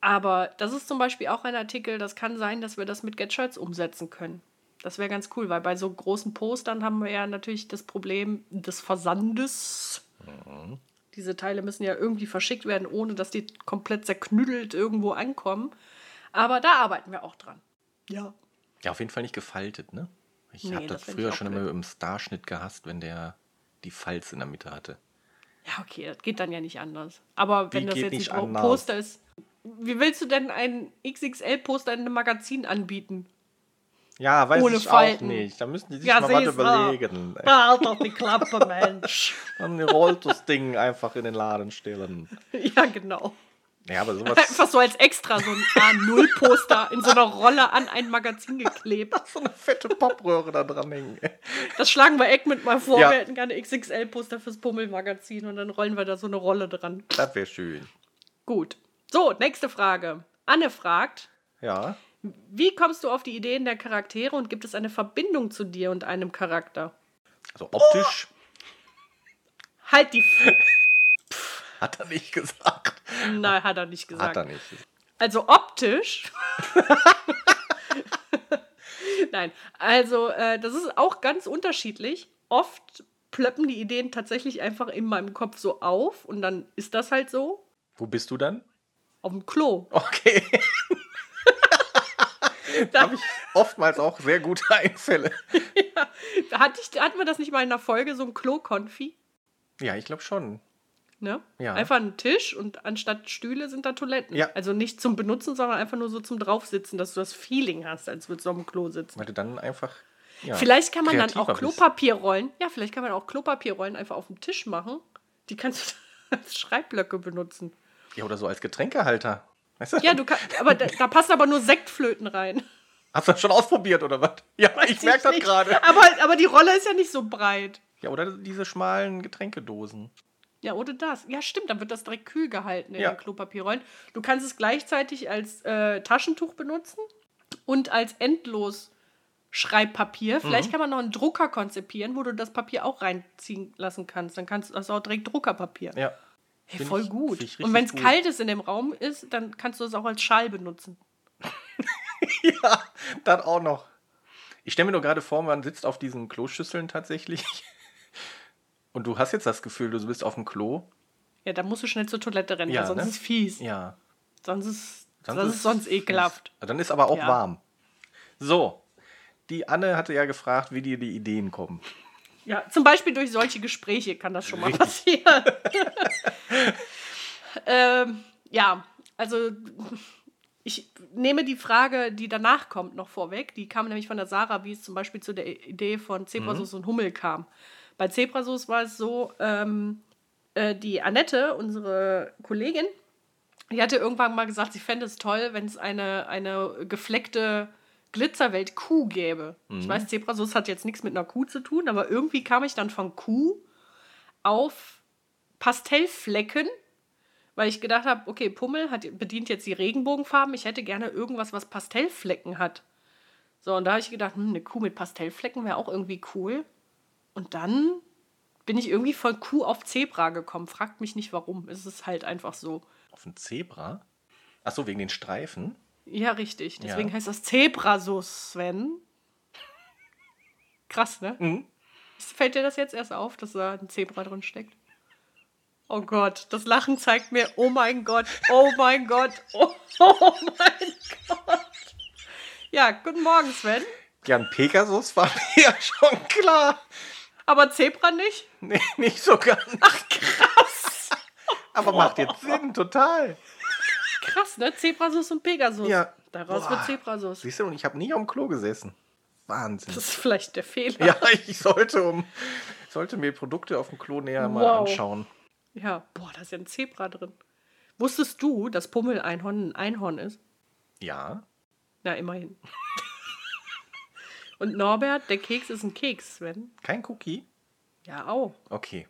Aber das ist zum Beispiel auch ein Artikel, das kann sein, dass wir das mit Get umsetzen können. Das wäre ganz cool, weil bei so großen Postern haben wir ja natürlich das Problem des Versandes. Mhm. Diese Teile müssen ja irgendwie verschickt werden, ohne dass die komplett zerknüttelt irgendwo ankommen. Aber da arbeiten wir auch dran. Ja. Ja, auf jeden Fall nicht gefaltet, ne? Ich nee, habe das, das früher schon blöd. immer im Starschnitt gehasst, wenn der die Falz in der Mitte hatte. Ja, okay, das geht dann ja nicht anders. Aber wenn das jetzt ein Poster ist, wie willst du denn ein XXL-Poster in einem Magazin anbieten? Ja, weiß Ohne ich Falten. auch nicht. Da müssen die sich Ja, mal was überlegen. Halt doch die Klappe, Mensch. Dann rollt das Ding einfach in den Laden stellen. ja, genau. Ja, aber sowas. Einfach so als extra so ein A0-Poster in so einer Rolle an ein Magazin geklebt. so eine fette Popröhre da dran hängen. Das schlagen wir Eggman mal vor. Ja. Wir hätten gerne XXL-Poster fürs Pummelmagazin und dann rollen wir da so eine Rolle dran. Das wäre schön. Gut. So, nächste Frage. Anne fragt, Ja. wie kommst du auf die Ideen der Charaktere und gibt es eine Verbindung zu dir und einem Charakter? Also optisch Halt die. F hat er nicht gesagt. Nein, hat er nicht gesagt. Hat er nicht. Also optisch. Nein, also äh, das ist auch ganz unterschiedlich. Oft plöppen die Ideen tatsächlich einfach in meinem Kopf so auf und dann ist das halt so Wo bist du dann? auf dem Klo. Okay. Da, Habe ich oftmals auch sehr gute Einfälle. da hatte ich, hatten wir das nicht mal in einer Folge, so ein Klo-Konfi? Ja, ich glaube schon. Ne? Ja. Einfach ein Tisch und anstatt Stühle sind da Toiletten. Ja. Also nicht zum Benutzen, sondern einfach nur so zum Draufsitzen, dass du das Feeling hast, als würdest du auf dem Klo sitzen. Weil du dann einfach. Ja, Vielleicht kann man dann auch. Klopapierrollen, ja, vielleicht kann man auch Klopapierrollen einfach auf dem Tisch machen. Die kannst du als Schreibblöcke benutzen. Ja, oder so als Getränkehalter. Weißt du? Ja, du kannst, aber da, da passen aber nur Sektflöten rein. Hast du das schon ausprobiert oder was? Ja, ich merke das gerade. Aber, aber die Rolle ist ja nicht so breit. Ja, oder diese schmalen Getränkedosen. Ja, oder das. Ja, stimmt, dann wird das direkt kühl gehalten in Ja. den Klopapierrollen. Du kannst es gleichzeitig als äh, Taschentuch benutzen und als endlos Schreibpapier. Vielleicht kann man noch einen Drucker konzipieren, wo du das Papier auch reinziehen lassen kannst. Dann kannst du das auch direkt Druckerpapier. Ja. Hey, Find voll ich- gut. Und wenn es kalt ist in dem Raum ist, dann kannst du es auch als Schal benutzen. Ja, das auch noch. Ich stelle mir nur gerade vor, man sitzt auf diesen Kloschüsseln tatsächlich. Und du hast jetzt das Gefühl, du bist auf dem Klo. Ja, da musst du schnell zur Toilette rennen, Ja, weil sonst ne? ist es fies. Ja. Sonst ist Sonst das ist sonst ekelhaft. Dann ist aber auch Ja. warm. So. Die Anne hatte ja gefragt, wie dir die Ideen kommen. Ja, zum Beispiel durch solche Gespräche kann das schon mal Richtig. passieren. ähm, ja, also ich nehme die Frage, die danach kommt, noch vorweg. Die kam nämlich von der Sarah, wie es zum Beispiel zu der Idee von Zebrasus und Hummel kam. Bei Zebrasus war es so, ähm, äh, die Annette, unsere Kollegin, die hatte irgendwann mal gesagt, sie fände es toll, wenn es eine, eine gefleckte Glitzerwelt-Kuh gäbe. Ich weiß, Zebrasus hat jetzt nichts mit einer Kuh zu tun, aber irgendwie kam ich dann von Kuh auf Pastellflecken, weil ich gedacht habe, okay, Pummel hat, bedient jetzt die Regenbogenfarben, ich hätte gerne irgendwas, was Pastellflecken hat. So, und da habe ich gedacht, hm, eine Kuh mit Pastellflecken wäre auch irgendwie cool. Und dann bin ich irgendwie von Kuh auf Zebra gekommen. Fragt mich nicht warum. Es ist halt einfach so. Auf ein Zebra? Ach so, wegen den Streifen? Ja, richtig. Deswegen Ja. heißt das Zebrasus, Sven. Krass, ne? Mhm. Fällt dir das jetzt erst auf, dass da ein Zebra drin steckt? Oh Gott, das Lachen zeigt mir, oh mein Gott, oh mein Gott, oh, oh mein Gott. Ja, guten Morgen, Sven. Ja, ein Pegasus war mir ja schon klar. Aber Zebra nicht? Nee, nicht so ganz. Ach, krass. Aber macht jetzt Sinn, total. Krass, ne? Zebrasus und Pegasus. Ja. Daraus Boah. wird Zebrasus. Siehst du, und ich habe nie am Klo gesessen. Wahnsinn. Das ist vielleicht der Fehler. Ja, ich sollte, um, sollte mir Produkte auf dem Klo näher mal Wow. anschauen. Ja, boah, da ist ja ein Zebra drin. Wusstest du, dass Pummel-Einhorn ein Einhorn ist? Ja. Na, immerhin. Und Norbert, der Keks ist ein Keks, Sven. Kein Cookie? Ja, auch. Okay.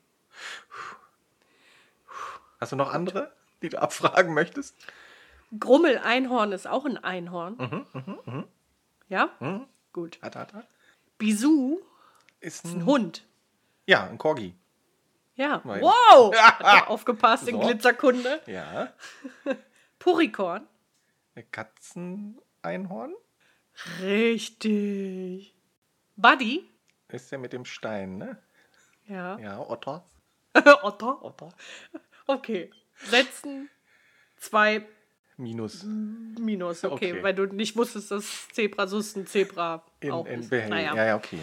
Hast du noch andere, die du abfragen möchtest? Grummel-Einhorn ist auch ein Einhorn. Ja? Gut. Hat, hat, hat. Bisou Ist ist ein ein, Hund. ja, ein Corgi. Ja. Nein. Wow! Hat er aufgepasst in So. Glitzerkunde. Ja. Purikorn. Ein Katzeneinhorn? Richtig. Buddy. Ist der mit dem Stein, ne? Ja. Ja, Otter. Otter. Otter. Okay. Setzen. Zwei Minus Minus, okay, Okay. weil du nicht wusstest, dass Zebrasus ein Zebra in, auch in ist. Behält. Naja. Ja, ja, okay.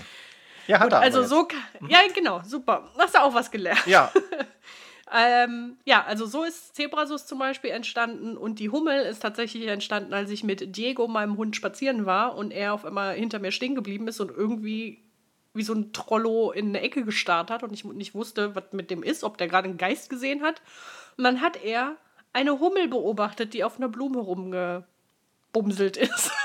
Ja, hat er Also so, ka- ja genau, super. Hast du auch was gelernt. jetzt. Ja, Ähm, ja, also so ist Zebrasus zum Beispiel entstanden und die Hummel ist tatsächlich entstanden, als ich mit Diego, meinem Hund, spazieren war und er auf einmal hinter mir stehen geblieben ist und irgendwie wie so ein Trollo in eine Ecke gestarrt hat und ich nicht wusste, was mit dem ist, ob der gerade einen Geist gesehen hat. Und dann hat er eine Hummel beobachtet, die auf einer Blume rumgebumselt ist.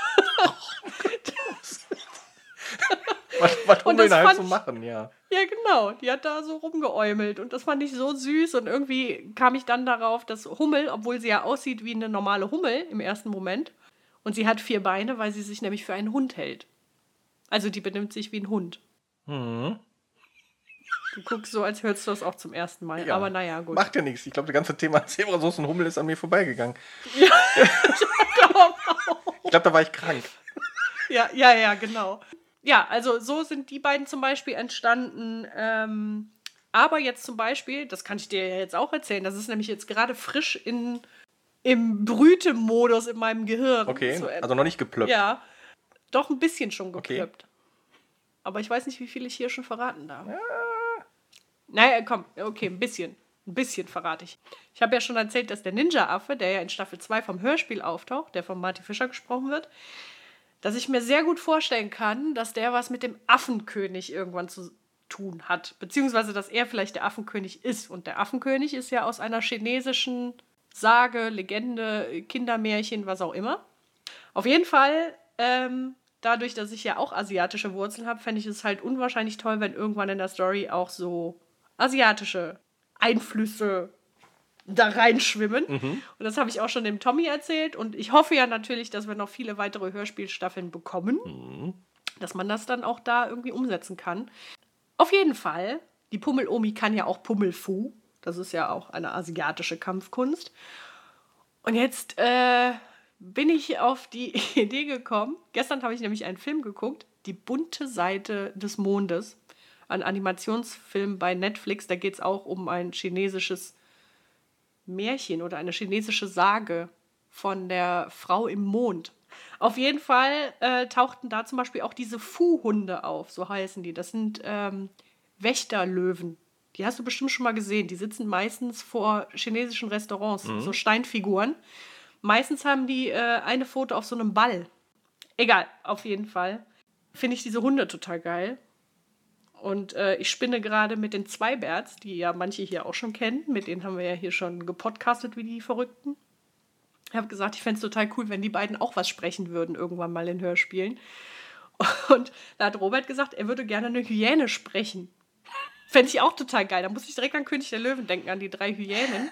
was, was Hummeln halt so machen, ja. Ja, genau. Die hat da so rumgeäumelt. Und das fand ich so süß. Und irgendwie kam ich dann darauf, dass Hummel, obwohl sie ja aussieht wie eine normale Hummel im ersten Moment, und sie hat vier Beine, weil sie sich nämlich für einen Hund hält. Also die benimmt sich wie ein Hund. Mhm. Du guckst so, als hörst du das auch zum ersten Mal. Ja. Aber naja, gut. Macht ja nichts. Ich glaube, das ganze Thema Zebrasauce und Hummel ist an mir vorbeigegangen. Ja, ich glaube Ich glaube, da war ich krank. Ja, ja, ja, genau. Ja, also so sind die beiden zum Beispiel entstanden. Ähm, aber jetzt zum Beispiel, das kann ich dir ja jetzt auch erzählen, das ist nämlich jetzt gerade frisch in, im Brütemodus in meinem Gehirn. Okay, also noch nicht geplöppt. Ja, doch ein bisschen schon geplöppt. Okay. Aber ich weiß nicht, wie viel ich hier schon verraten darf. Ja. Naja, komm, okay, ein bisschen. Ein bisschen verrate ich. Ich habe ja schon erzählt, dass der Ninja-Affe, der ja in Staffel 2 vom Hörspiel auftaucht, der von Marty Fischer gesprochen wird, dass ich mir sehr gut vorstellen kann, dass der was mit dem Affenkönig irgendwann zu tun hat. Beziehungsweise, dass er vielleicht der Affenkönig ist. Und der Affenkönig ist ja aus einer chinesischen Sage, Legende, Kindermärchen, was auch immer. Auf jeden Fall, ähm, dadurch, dass ich ja auch asiatische Wurzeln habe, fände ich es halt unwahrscheinlich toll, wenn irgendwann in der Story auch so asiatische Einflüsse da reinschwimmen. Mhm. Und das habe ich auch schon dem Tommy erzählt. Und ich hoffe ja natürlich, dass wir noch viele weitere Hörspielstaffeln bekommen, mhm. dass man das dann auch da irgendwie umsetzen kann. Auf jeden Fall, die Pummel-Omi kann ja auch Pummelfu. Das ist ja auch eine asiatische Kampfkunst. Und jetzt äh, bin ich auf die Idee gekommen. Gestern habe ich nämlich einen Film geguckt, Die bunte Seite des Mondes. Ein Animationsfilm bei Netflix. Da geht es auch um ein chinesisches Märchen oder eine chinesische Sage von der Frau im Mond. Auf jeden Fall äh, tauchten da zum Beispiel auch diese Fu-Hunde auf, so heißen die. Das sind ähm, Wächterlöwen. Die hast du bestimmt schon mal gesehen. Die sitzen meistens vor chinesischen Restaurants, mhm. so Steinfiguren. Meistens haben die äh, eine Foto auf so einem Ball. Egal, auf jeden Fall. Finde ich diese Hunde total geil. Und äh, ich spinne gerade mit den Zweibärts, die ja manche hier auch schon kennen. Mit denen haben wir ja hier schon gepodcastet wie die Verrückten. Ich habe gesagt, ich fände es total cool, wenn die beiden auch was sprechen würden, irgendwann mal in Hörspielen. Und da hat Robert gesagt, er würde gerne eine Hyäne sprechen. Fände ich auch total geil. Da muss ich direkt an König der Löwen denken, an die drei Hyänen.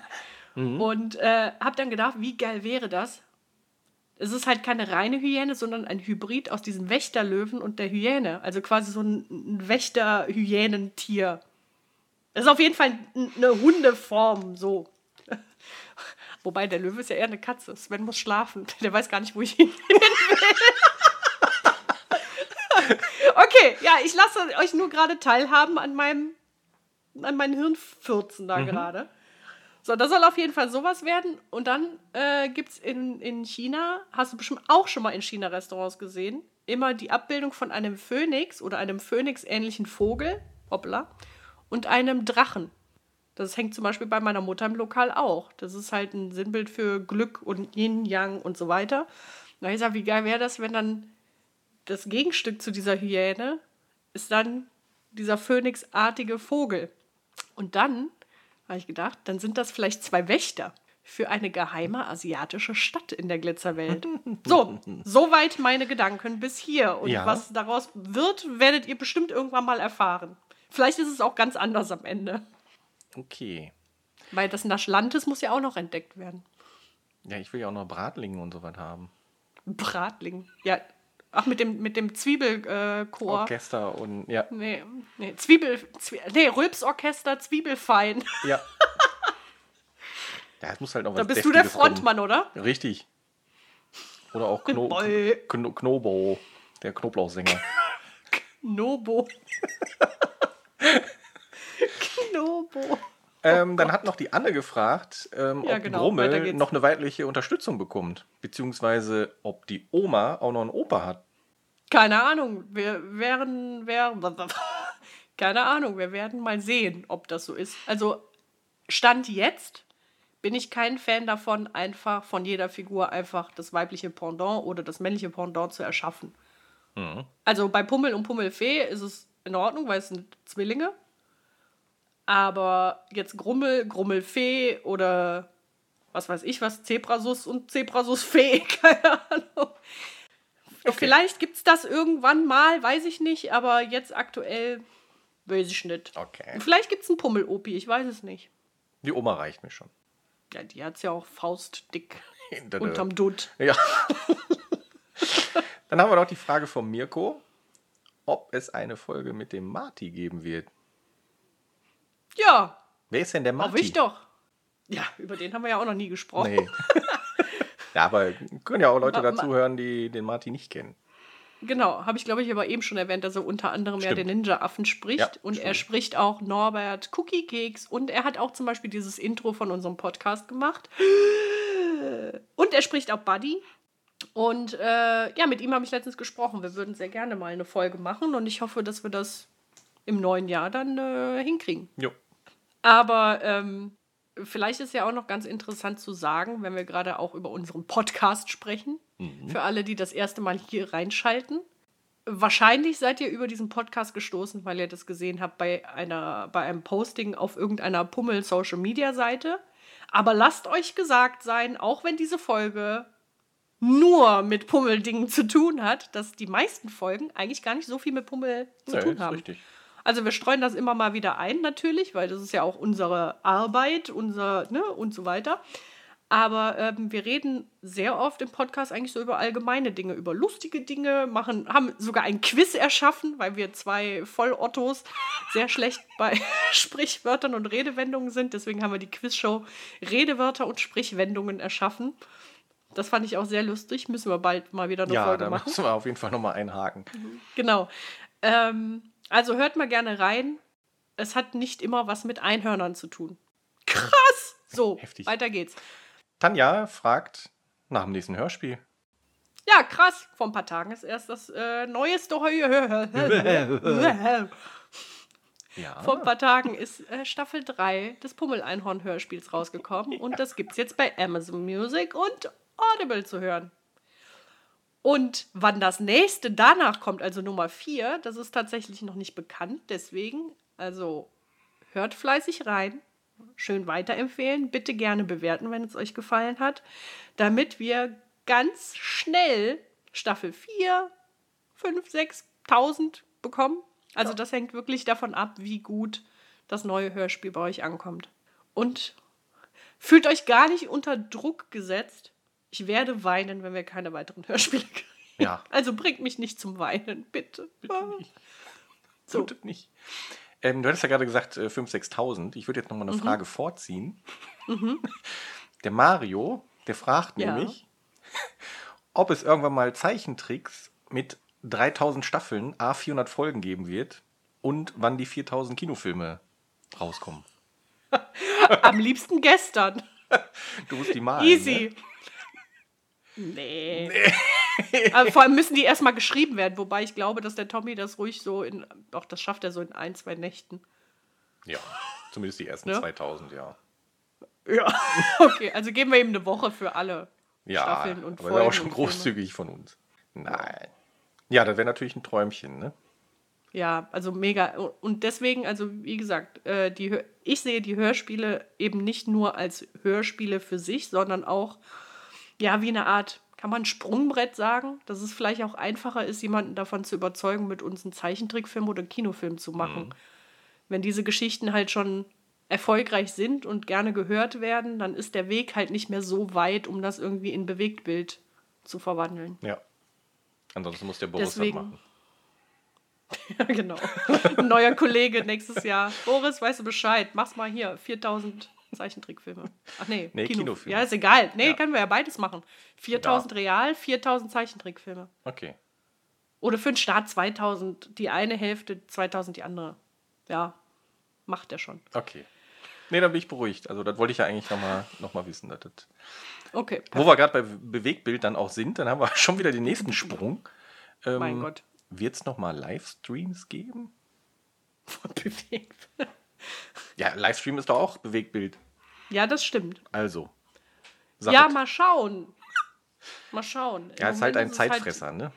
Mhm. Und äh, habe dann gedacht, wie geil wäre das, es ist halt keine reine Hyäne, sondern ein Hybrid aus diesem Wächterlöwen und der Hyäne. Also quasi so ein, Wächter-Hyänentier. Das ist auf jeden Fall eine Hundeform, so. Wobei der Löwe ist ja eher eine Katze. Sven muss schlafen. Der weiß gar nicht, wo ich hin will. okay, ja, ich lasse euch nur gerade teilhaben an meinem an meinen Hirnfürzen da mhm. gerade. So, das soll auf jeden Fall sowas werden. Und dann äh, gibt es in, in China, hast du bestimmt auch schon mal in China-Restaurants gesehen, immer die Abbildung von einem Phönix oder einem Phönix-ähnlichen Vogel, hoppla, und einem Drachen. Das hängt zum Beispiel bei meiner Mutter im Lokal auch. Das ist halt ein Sinnbild für Glück und Yin, Yang und so weiter. Na, ich sag, wie geil wäre das, wenn dann das Gegenstück zu dieser Hyäne ist dann dieser phönixartige Vogel. Und dann habe ich gedacht, dann sind das vielleicht zwei Wächter für eine geheime asiatische Stadt in der Glitzerwelt. So, soweit meine Gedanken bis hier. Und ja. was daraus wird, werdet ihr bestimmt irgendwann mal erfahren. Vielleicht ist es auch ganz anders am Ende. Okay. Weil das Naschlantes muss ja auch noch entdeckt werden. Ja, ich will ja auch noch Bratlingen und so was haben. Bratling. Ja, Ach, mit dem, mit dem Zwiebelchor. Orchester und ja. Nee, nee, Zwiebel, Zwie nee, Rülpsorchester, Zwiebelfein. Ja. Das muss halt noch was Da bist Deftiges du der Frontmann, kommen. oder? Richtig. Oder auch Kno Kno Knobo, der Knoblauchsänger. Knobo. Knobo. Ähm, oh dann hat noch die Anne gefragt, ähm, ja, ob genau, Brummel noch eine weibliche Unterstützung bekommt. Beziehungsweise ob die Oma auch noch einen Opa hat. Keine Ahnung. Wir werden, wir, keine Ahnung, wir werden mal sehen, ob das so ist. Also Stand jetzt bin ich kein Fan davon, einfach von jeder Figur einfach das weibliche Pendant oder das männliche Pendant zu erschaffen. Mhm. Also bei Pummel und Pummelfee ist es in Ordnung, weil es sind Zwillinge. Aber jetzt Grummel, Grummelfee oder was weiß ich was, Zebrasus und Zebrasusfee, keine Ahnung. Okay. Vielleicht gibt es das irgendwann mal, weiß ich nicht, aber jetzt aktuell weiß ich nicht. Okay. vielleicht gibt es einen Pummel-Opi, ich weiß es nicht. Die Oma reicht mir schon. Ja, die hat es ja auch faustdick unterm Dutt. Ja. Dann haben wir noch die Frage von Mirko, ob es eine Folge mit dem Marty geben wird. Ja. Wer ist denn der Marty? Hoffe ich doch. Ja, über den haben wir ja auch noch nie gesprochen. Nee. ja, aber können ja auch Leute dazuhören, die den Marty nicht kennen. Genau, habe ich glaube ich aber eben schon erwähnt, dass er unter anderem stimmt. ja den Ninja-Affen spricht. Ja, und stimmt. er spricht auch Norbert Cookie Keks und er hat auch zum Beispiel dieses Intro von unserem Podcast gemacht. Und er spricht auch Buddy. Und äh, ja, mit ihm habe ich letztens gesprochen. Wir würden sehr gerne mal eine Folge machen und ich hoffe, dass wir das im neuen Jahr dann äh, hinkriegen. Jo. Aber ähm, vielleicht ist ja auch noch ganz interessant zu sagen, wenn wir gerade auch über unseren Podcast sprechen, mhm. für alle, die das erste Mal hier reinschalten. Wahrscheinlich seid ihr über diesen Podcast gestoßen, weil ihr das gesehen habt bei, einer, bei einem Posting auf irgendeiner Pummel-Social-Media-Seite. Aber lasst euch gesagt sein, auch wenn diese Folge nur mit Pummeldingen zu tun hat, dass die meisten Folgen eigentlich gar nicht so viel mit Pummel zu ja, tun haben. Richtig. Also wir streuen das immer mal wieder ein, natürlich, weil das ist ja auch unsere Arbeit, unser, ne, und so weiter. Aber ähm, wir reden sehr oft im Podcast eigentlich so über allgemeine Dinge, über lustige Dinge, machen, haben sogar ein Quiz erschaffen, weil wir zwei Vollottos sehr schlecht bei Sprichwörtern und Redewendungen sind. Deswegen haben wir die Quizshow Redewörter und Sprichwendungen erschaffen. Das fand ich auch sehr lustig. Müssen wir bald mal wieder eine ja, Folge machen. Ja, da müssen wir auf jeden Fall nochmal einhaken. Genau. Ähm, also hört mal gerne rein. Es hat nicht immer was mit Einhörnern zu tun. Krass! So, Heftig. weiter geht's. Tanja fragt nach dem nächsten Hörspiel. Ja, krass. Vor ein paar Tagen ist erst das äh, neueste Hörspiel. Ja. Vor ein paar Tagen ist äh, Staffel 3 des Pummel-Einhorn-Hörspiels rausgekommen und das gibt's jetzt bei Amazon Music und Audible zu hören. Und wann das nächste danach kommt, also Nummer 4, das ist tatsächlich noch nicht bekannt. Deswegen, also hört fleißig rein, schön weiterempfehlen, bitte gerne bewerten, wenn es euch gefallen hat, damit wir ganz schnell Staffel 4, 5, 6, 1000 bekommen. Also ja. das hängt wirklich davon ab, wie gut das neue Hörspiel bei euch ankommt. Und fühlt euch gar nicht unter Druck gesetzt, ich werde weinen, wenn wir keine weiteren Hörspiele kriegen. Ja. Also bringt mich nicht zum Weinen, bitte. Bitte ah. nicht. So. Tut nicht. Ähm, du hattest ja gerade gesagt, äh, 5.000, 6.000. Ich würde jetzt nochmal eine mhm. Frage vorziehen. Mhm. Der Mario, der fragt ja. nämlich, ob es irgendwann mal Zeichentricks mit 3000 Staffeln, a 400 Folgen geben wird und wann die 4000 Kinofilme rauskommen. Am liebsten gestern. Du musst die malen. Easy. Ne? Nee. nee. Aber vor allem müssen die erstmal geschrieben werden, wobei ich glaube, dass der Tommy das ruhig so in, auch das schafft er so in ein, zwei Nächten. Ja, zumindest die ersten ja? 2000, ja. Ja, okay, also geben wir ihm eine Woche für alle ja, Staffeln und Folgen. Ja, auch schon großzügig von uns. Nein. Ja, das wäre natürlich ein Träumchen, ne? Ja, also mega. Und deswegen, also wie gesagt, äh, die, ich sehe die Hörspiele eben nicht nur als Hörspiele für sich, sondern auch ja, wie eine Art, kann man Sprungbrett sagen, dass es vielleicht auch einfacher ist, jemanden davon zu überzeugen, mit uns einen Zeichentrickfilm oder einen Kinofilm zu machen. Mhm. Wenn diese Geschichten halt schon erfolgreich sind und gerne gehört werden, dann ist der Weg halt nicht mehr so weit, um das irgendwie in Bewegtbild zu verwandeln. Ja. Ansonsten muss der Boris Deswegen, das machen. ja, genau. Ein neuer Kollege nächstes Jahr. Boris, weißt du Bescheid? Mach's mal hier. 4000 Zeichentrickfilme. Ach nee, nee Kino. Kinofilme. Ja, ist egal. Nee, ja. können wir ja beides machen. 4000 ja. real, 4000 Zeichentrickfilme. Okay. Oder für den Start 2000, die eine Hälfte, 2000 die andere. Ja, macht er schon. Okay. Nee, dann bin ich beruhigt. Also, das wollte ich ja eigentlich nochmal noch mal wissen. Das, okay. Perfekt. Wo wir gerade bei Bewegtbild dann auch sind, dann haben wir schon wieder den nächsten Sprung. Ähm, mein Gott. Wird es nochmal Livestreams geben? Von Bewegtbild? Ja, Livestream ist doch auch Bewegtbild. Ja, das stimmt. Also. Ja, mal schauen. Mal schauen. Ja, ist halt ein ist halt Zeitfresser, halt, ne?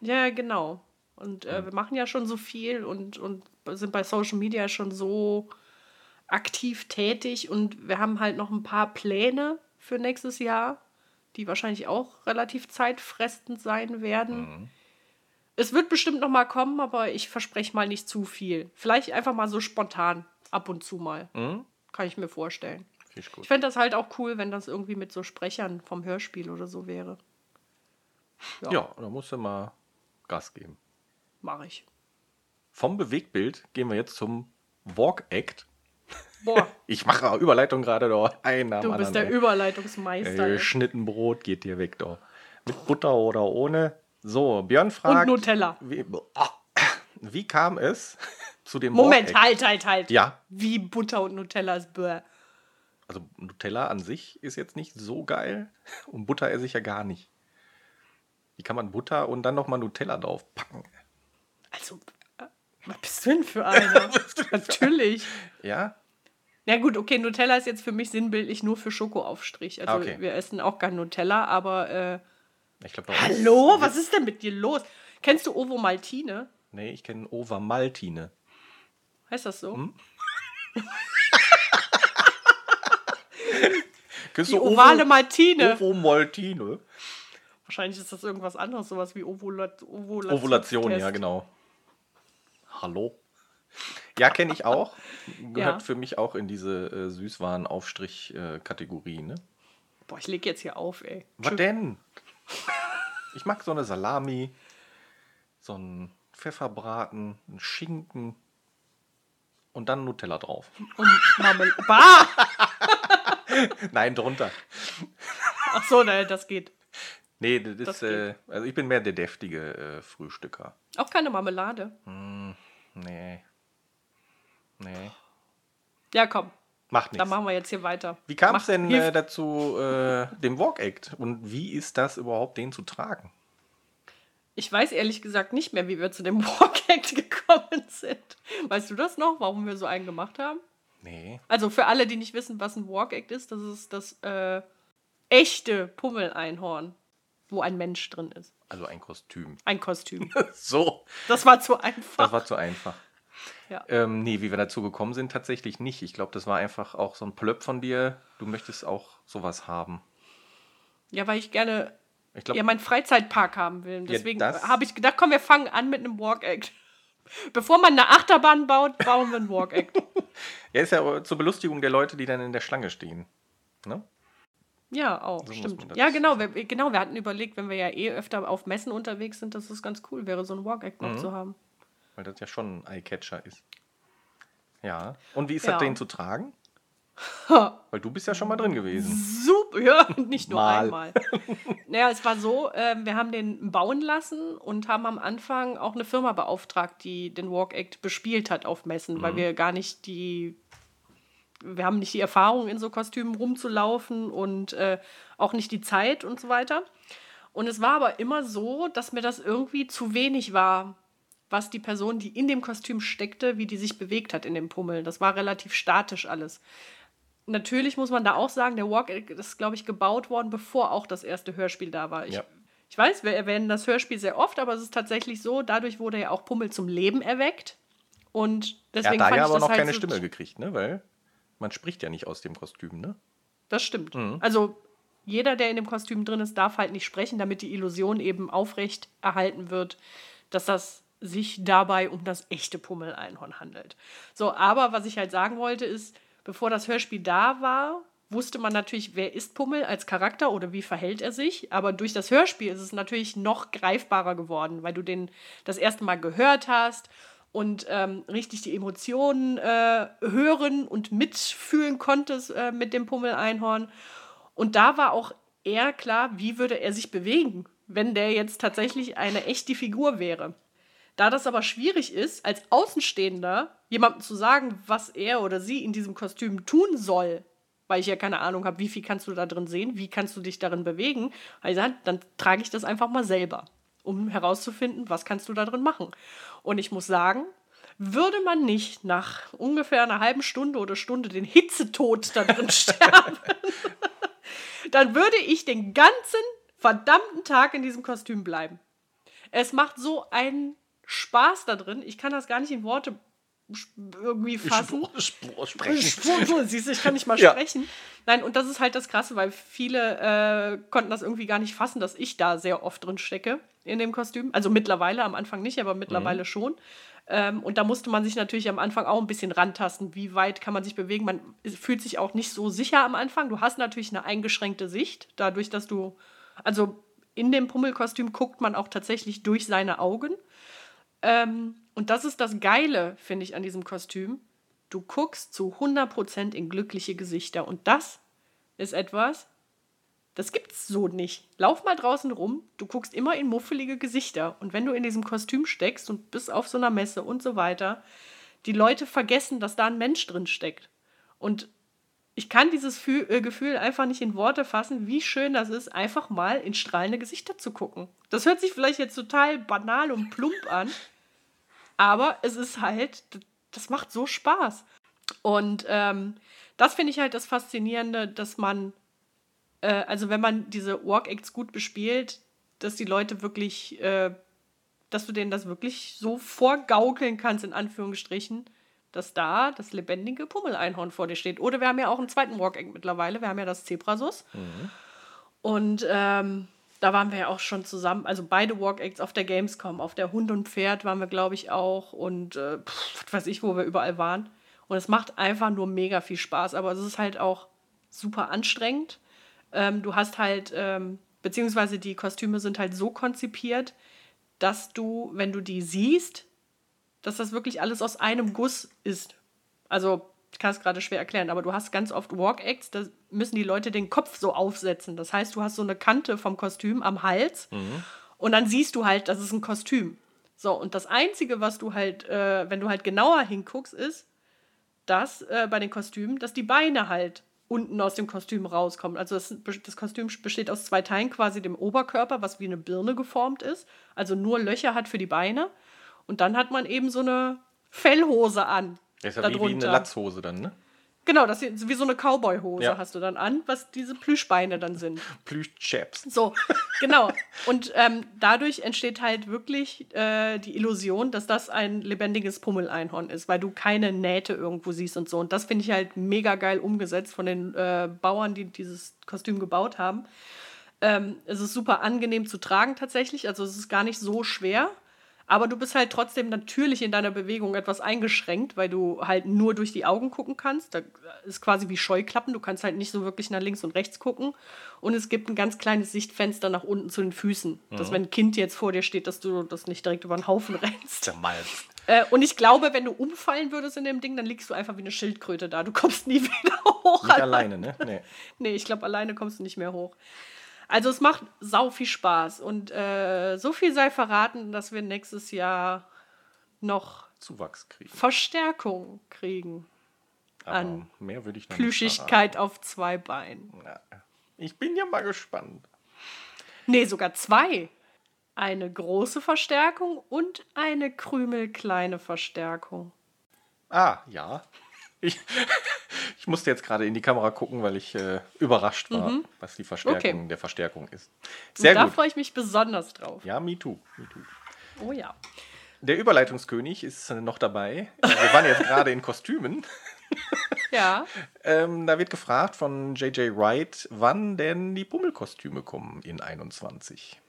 Ja, genau. Und äh, wir machen ja schon so viel und, und sind bei Social Media schon so aktiv tätig und wir haben halt noch ein paar Pläne für nächstes Jahr, die wahrscheinlich auch relativ zeitfressend sein werden. Mhm. Es wird bestimmt noch mal kommen, aber ich verspreche mal nicht zu viel. Vielleicht einfach mal so spontan, ab und zu mal. Mhm. Kann ich mir vorstellen. Ich, fände das halt auch cool, wenn das irgendwie mit so Sprechern vom Hörspiel oder so wäre. Ja, ja da musst du mal Gas geben. Mache ich. Vom Bewegtbild gehen wir jetzt zum Walk Act. Boah. Ich mache Überleitung gerade da. Ein du bist anderen, der ey. Überleitungsmeister. Äh, Schnittenbrot geht dir weg da. Mit Butter oder ohne. So, Björn fragt. Und Nutella. Wie, wie kam es zu dem Moment, halt, halt, halt. Ja. Wie Butter und Nutella ist bäh. Also Nutella an sich ist jetzt nicht so geil. Und Butter esse ich ja gar nicht. Wie kann man Butter und dann nochmal Nutella draufpacken? Also, äh, was bist du denn für einer? Natürlich. Ja? Na gut, okay, Nutella ist jetzt für mich sinnbildlich nur für Schokoaufstrich. Also okay. wir essen auch kein Nutella, aber äh, glaub, Hallo, was ist denn mit dir los? Kennst du Ovo Maltine? Nee, ich kenne Ova Maltine. Heißt das so? Hm? Die ovale Maltine. Ovo Maltine. Wahrscheinlich ist das irgendwas anderes, sowas wie Ovulat Ovulation. Ovulation, ja, genau. Hallo? Ja, kenne ich auch. Gehört ja. für mich auch in diese äh, Süßwarenaufstrich-Kategorie, ne? Boah, ich leg jetzt hier auf, ey. Was denn? Ich mag so eine Salami, so einen Pfefferbraten, einen Schinken und dann Nutella drauf. Und Marmelade. Bah! Nein, drunter. Ach so, nein, das geht. Nee, das, das ist, äh, also ich bin mehr der deftige äh, Frühstücker. Auch keine Marmelade? Mm, nee. Nee. Ja, komm. Macht nichts. Dann machen wir jetzt hier weiter. Wie kam es denn äh, dazu, äh, dem Walk Act? Und wie ist das überhaupt, den zu tragen? Ich weiß ehrlich gesagt nicht mehr, wie wir zu dem Walk gekommen sind. Weißt du das noch, warum wir so einen gemacht haben? Nee. Also für alle, die nicht wissen, was ein Walk Act ist, das ist das äh, echte Pummeleinhorn, wo ein Mensch drin ist. Also ein Kostüm. Ein Kostüm. so. Das war zu einfach. Das war zu einfach. Ja. Ähm, nee, wie wir dazu gekommen sind, tatsächlich nicht. Ich glaube, das war einfach auch so ein Plöpp von dir. Du möchtest auch sowas haben. Ja, weil ich gerne ich glaub, ja, meinen Freizeitpark haben will. Deswegen ja, habe ich gedacht, komm, wir fangen an mit einem Walk-Act. Bevor man eine Achterbahn baut, bauen wir einen Walk-Act. ja, ist ja zur Belustigung der Leute, die dann in der Schlange stehen. Ne? Ja, auch, so stimmt. Ja, genau wir, genau. Wir hatten überlegt, wenn wir ja eh öfter auf Messen unterwegs sind, dass es ganz cool wäre, so ein Walk-Act noch mhm. zu haben. Weil das ja schon ein Eye-Catcher ist. Ja. Und wie ist ja. das, den zu tragen? Weil du bist ja schon mal drin gewesen. Super, ja, nicht nur mal. einmal. naja, es war so, äh, wir haben den bauen lassen und haben am Anfang auch eine Firma beauftragt, die den Walk Act bespielt hat auf Messen, mhm. weil wir gar nicht die, wir haben nicht die Erfahrung, in so Kostümen rumzulaufen und äh, auch nicht die Zeit und so weiter. Und es war aber immer so, dass mir das irgendwie zu wenig war was die Person, die in dem Kostüm steckte, wie die sich bewegt hat in dem Pummel. Das war relativ statisch alles. Natürlich muss man da auch sagen, der Walk ist, glaube ich, gebaut worden, bevor auch das erste Hörspiel da war. Ich, ja. ich weiß, wir erwähnen das Hörspiel sehr oft, aber es ist tatsächlich so, dadurch wurde ja auch Pummel zum Leben erweckt. Und deswegen er hat da ja aber noch halt keine so Stimme gekriegt, ne? Weil man spricht ja nicht aus dem Kostüm, ne? Das stimmt. Mhm. Also jeder, der in dem Kostüm drin ist, darf halt nicht sprechen, damit die Illusion eben aufrecht erhalten wird, dass das sich dabei um das echte Pummeleinhorn handelt. So, aber was ich halt sagen wollte ist, bevor das Hörspiel da war, wusste man natürlich, wer ist Pummel als Charakter oder wie verhält er sich. Aber durch das Hörspiel ist es natürlich noch greifbarer geworden, weil du den das erste Mal gehört hast und ähm, richtig die Emotionen äh, hören und mitfühlen konntest äh, mit dem Pummeleinhorn. Und da war auch eher klar, wie würde er sich bewegen, wenn der jetzt tatsächlich eine echte Figur wäre. Da das aber schwierig ist, als Außenstehender jemandem zu sagen, was er oder sie in diesem Kostüm tun soll, weil ich ja keine Ahnung habe, wie viel kannst du da drin sehen, wie kannst du dich darin bewegen, also dann trage ich das einfach mal selber, um herauszufinden, was kannst du da drin machen. Und ich muss sagen, würde man nicht nach ungefähr einer halben Stunde oder Stunde den Hitzetod da drin sterben, dann würde ich den ganzen verdammten Tag in diesem Kostüm bleiben. Es macht so einen Spaß da drin. Ich kann das gar nicht in Worte irgendwie fassen. Spur, sprechen. Siehst du, ich kann nicht mal ja. sprechen. Nein, und das ist halt das Krasse, weil viele äh, konnten das irgendwie gar nicht fassen, dass ich da sehr oft drin stecke in dem Kostüm. Also mittlerweile, am Anfang nicht, aber mittlerweile mhm. schon. Ähm, und da musste man sich natürlich am Anfang auch ein bisschen rantasten. Wie weit kann man sich bewegen? Man fühlt sich auch nicht so sicher am Anfang. Du hast natürlich eine eingeschränkte Sicht, dadurch, dass du, also in dem Pummelkostüm guckt man auch tatsächlich durch seine Augen. Ähm, und das ist das Geile, finde ich, an diesem Kostüm. Du guckst zu 100% in glückliche Gesichter. Und das ist etwas, das gibt's so nicht. Lauf mal draußen rum, du guckst immer in muffelige Gesichter. Und wenn du in diesem Kostüm steckst und bist auf so einer Messe und so weiter, die Leute vergessen, dass da ein Mensch drin steckt. Und ich kann dieses äh, Gefühl einfach nicht in Worte fassen, wie schön das ist, einfach mal in strahlende Gesichter zu gucken. Das hört sich vielleicht jetzt total banal und plump an, aber es ist halt, das macht so Spaß. Und ähm, das finde ich halt das Faszinierende, dass man, äh, also wenn man diese Walk-Acts gut bespielt, dass die Leute wirklich, äh, dass du denen das wirklich so vorgaukeln kannst, in Anführungsstrichen, dass da das lebendige Pummeleinhorn vor dir steht. Oder wir haben ja auch einen zweiten Walk-Act mittlerweile, wir haben ja das Zebrasus. Mhm. Und ähm, da waren wir ja auch schon zusammen, also beide Walk-Acts auf der Gamescom. Auf der Hund und Pferd waren wir, glaube ich, auch. Und äh, pff, was weiß ich, wo wir überall waren. Und es macht einfach nur mega viel Spaß. Aber es ist halt auch super anstrengend. Ähm, du hast halt, ähm, beziehungsweise die Kostüme sind halt so konzipiert, dass du, wenn du die siehst, dass das wirklich alles aus einem Guss ist. Also ich kann es gerade schwer erklären, aber du hast ganz oft Walk-Acts, da müssen die Leute den Kopf so aufsetzen. Das heißt, du hast so eine Kante vom Kostüm am Hals mhm. und dann siehst du halt, das ist ein Kostüm. So, und das Einzige, was du halt, äh, wenn du halt genauer hinguckst, ist, dass äh, bei den Kostümen, dass die Beine halt unten aus dem Kostüm rauskommen. Also das, das, Kostüm besteht aus zwei Teilen, quasi dem Oberkörper, was wie eine Birne geformt ist, also nur Löcher hat für die Beine. Und dann hat man eben so eine Fellhose an. Das ist ja wie, wie eine Latzhose dann, ne? Genau, das ist wie so eine Cowboy-Hose ja. hast du dann an, was diese Plüschbeine dann sind. Plüschchaps. So, genau. Und ähm, dadurch entsteht halt wirklich äh, die Illusion, dass das ein lebendiges Pummeleinhorn ist, weil du keine Nähte irgendwo siehst und so. Und das finde ich halt mega geil umgesetzt von den äh, Bauern, die dieses Kostüm gebaut haben. Ähm, es ist super angenehm zu tragen tatsächlich, also es ist gar nicht so schwer. Aber du bist halt trotzdem natürlich in deiner Bewegung etwas eingeschränkt, weil du halt nur durch die Augen gucken kannst. Da ist quasi wie Scheuklappen. Du kannst halt nicht so wirklich nach links und rechts gucken. Und es gibt ein ganz kleines Sichtfenster nach unten zu den Füßen. Mhm. Dass, wenn ein Kind jetzt vor dir steht, dass du das nicht direkt über den Haufen rennst. Zermalzt. Äh, und ich glaube, wenn du umfallen würdest in dem Ding, dann liegst du einfach wie eine Schildkröte da. Du kommst nie wieder hoch. Nicht alleine, ne? Nee. nee, ich glaube, alleine kommst du nicht mehr hoch. Also es macht sau viel Spaß und äh, so viel sei verraten, dass wir nächstes Jahr noch Zuwachs kriegen. Verstärkung kriegen. Aber an mehr würde ich noch Plüschigkeit auf zwei Beinen. Ja. Ich bin ja mal gespannt. Nee, sogar zwei. Eine große Verstärkung und eine krümelkleine Verstärkung. Ah, ja. Ich, ich musste jetzt gerade in die Kamera gucken, weil ich äh, überrascht war, mhm. was die Verstärkung okay. der Verstärkung ist. Sehr da gut. Da freue ich mich besonders drauf. Ja, me too. me too. Oh ja. Der Überleitungskönig ist noch dabei. Wir waren jetzt gerade in Kostümen. Ja. ähm, da wird gefragt von JJ Wright, wann denn die Bummelkostüme kommen in 21.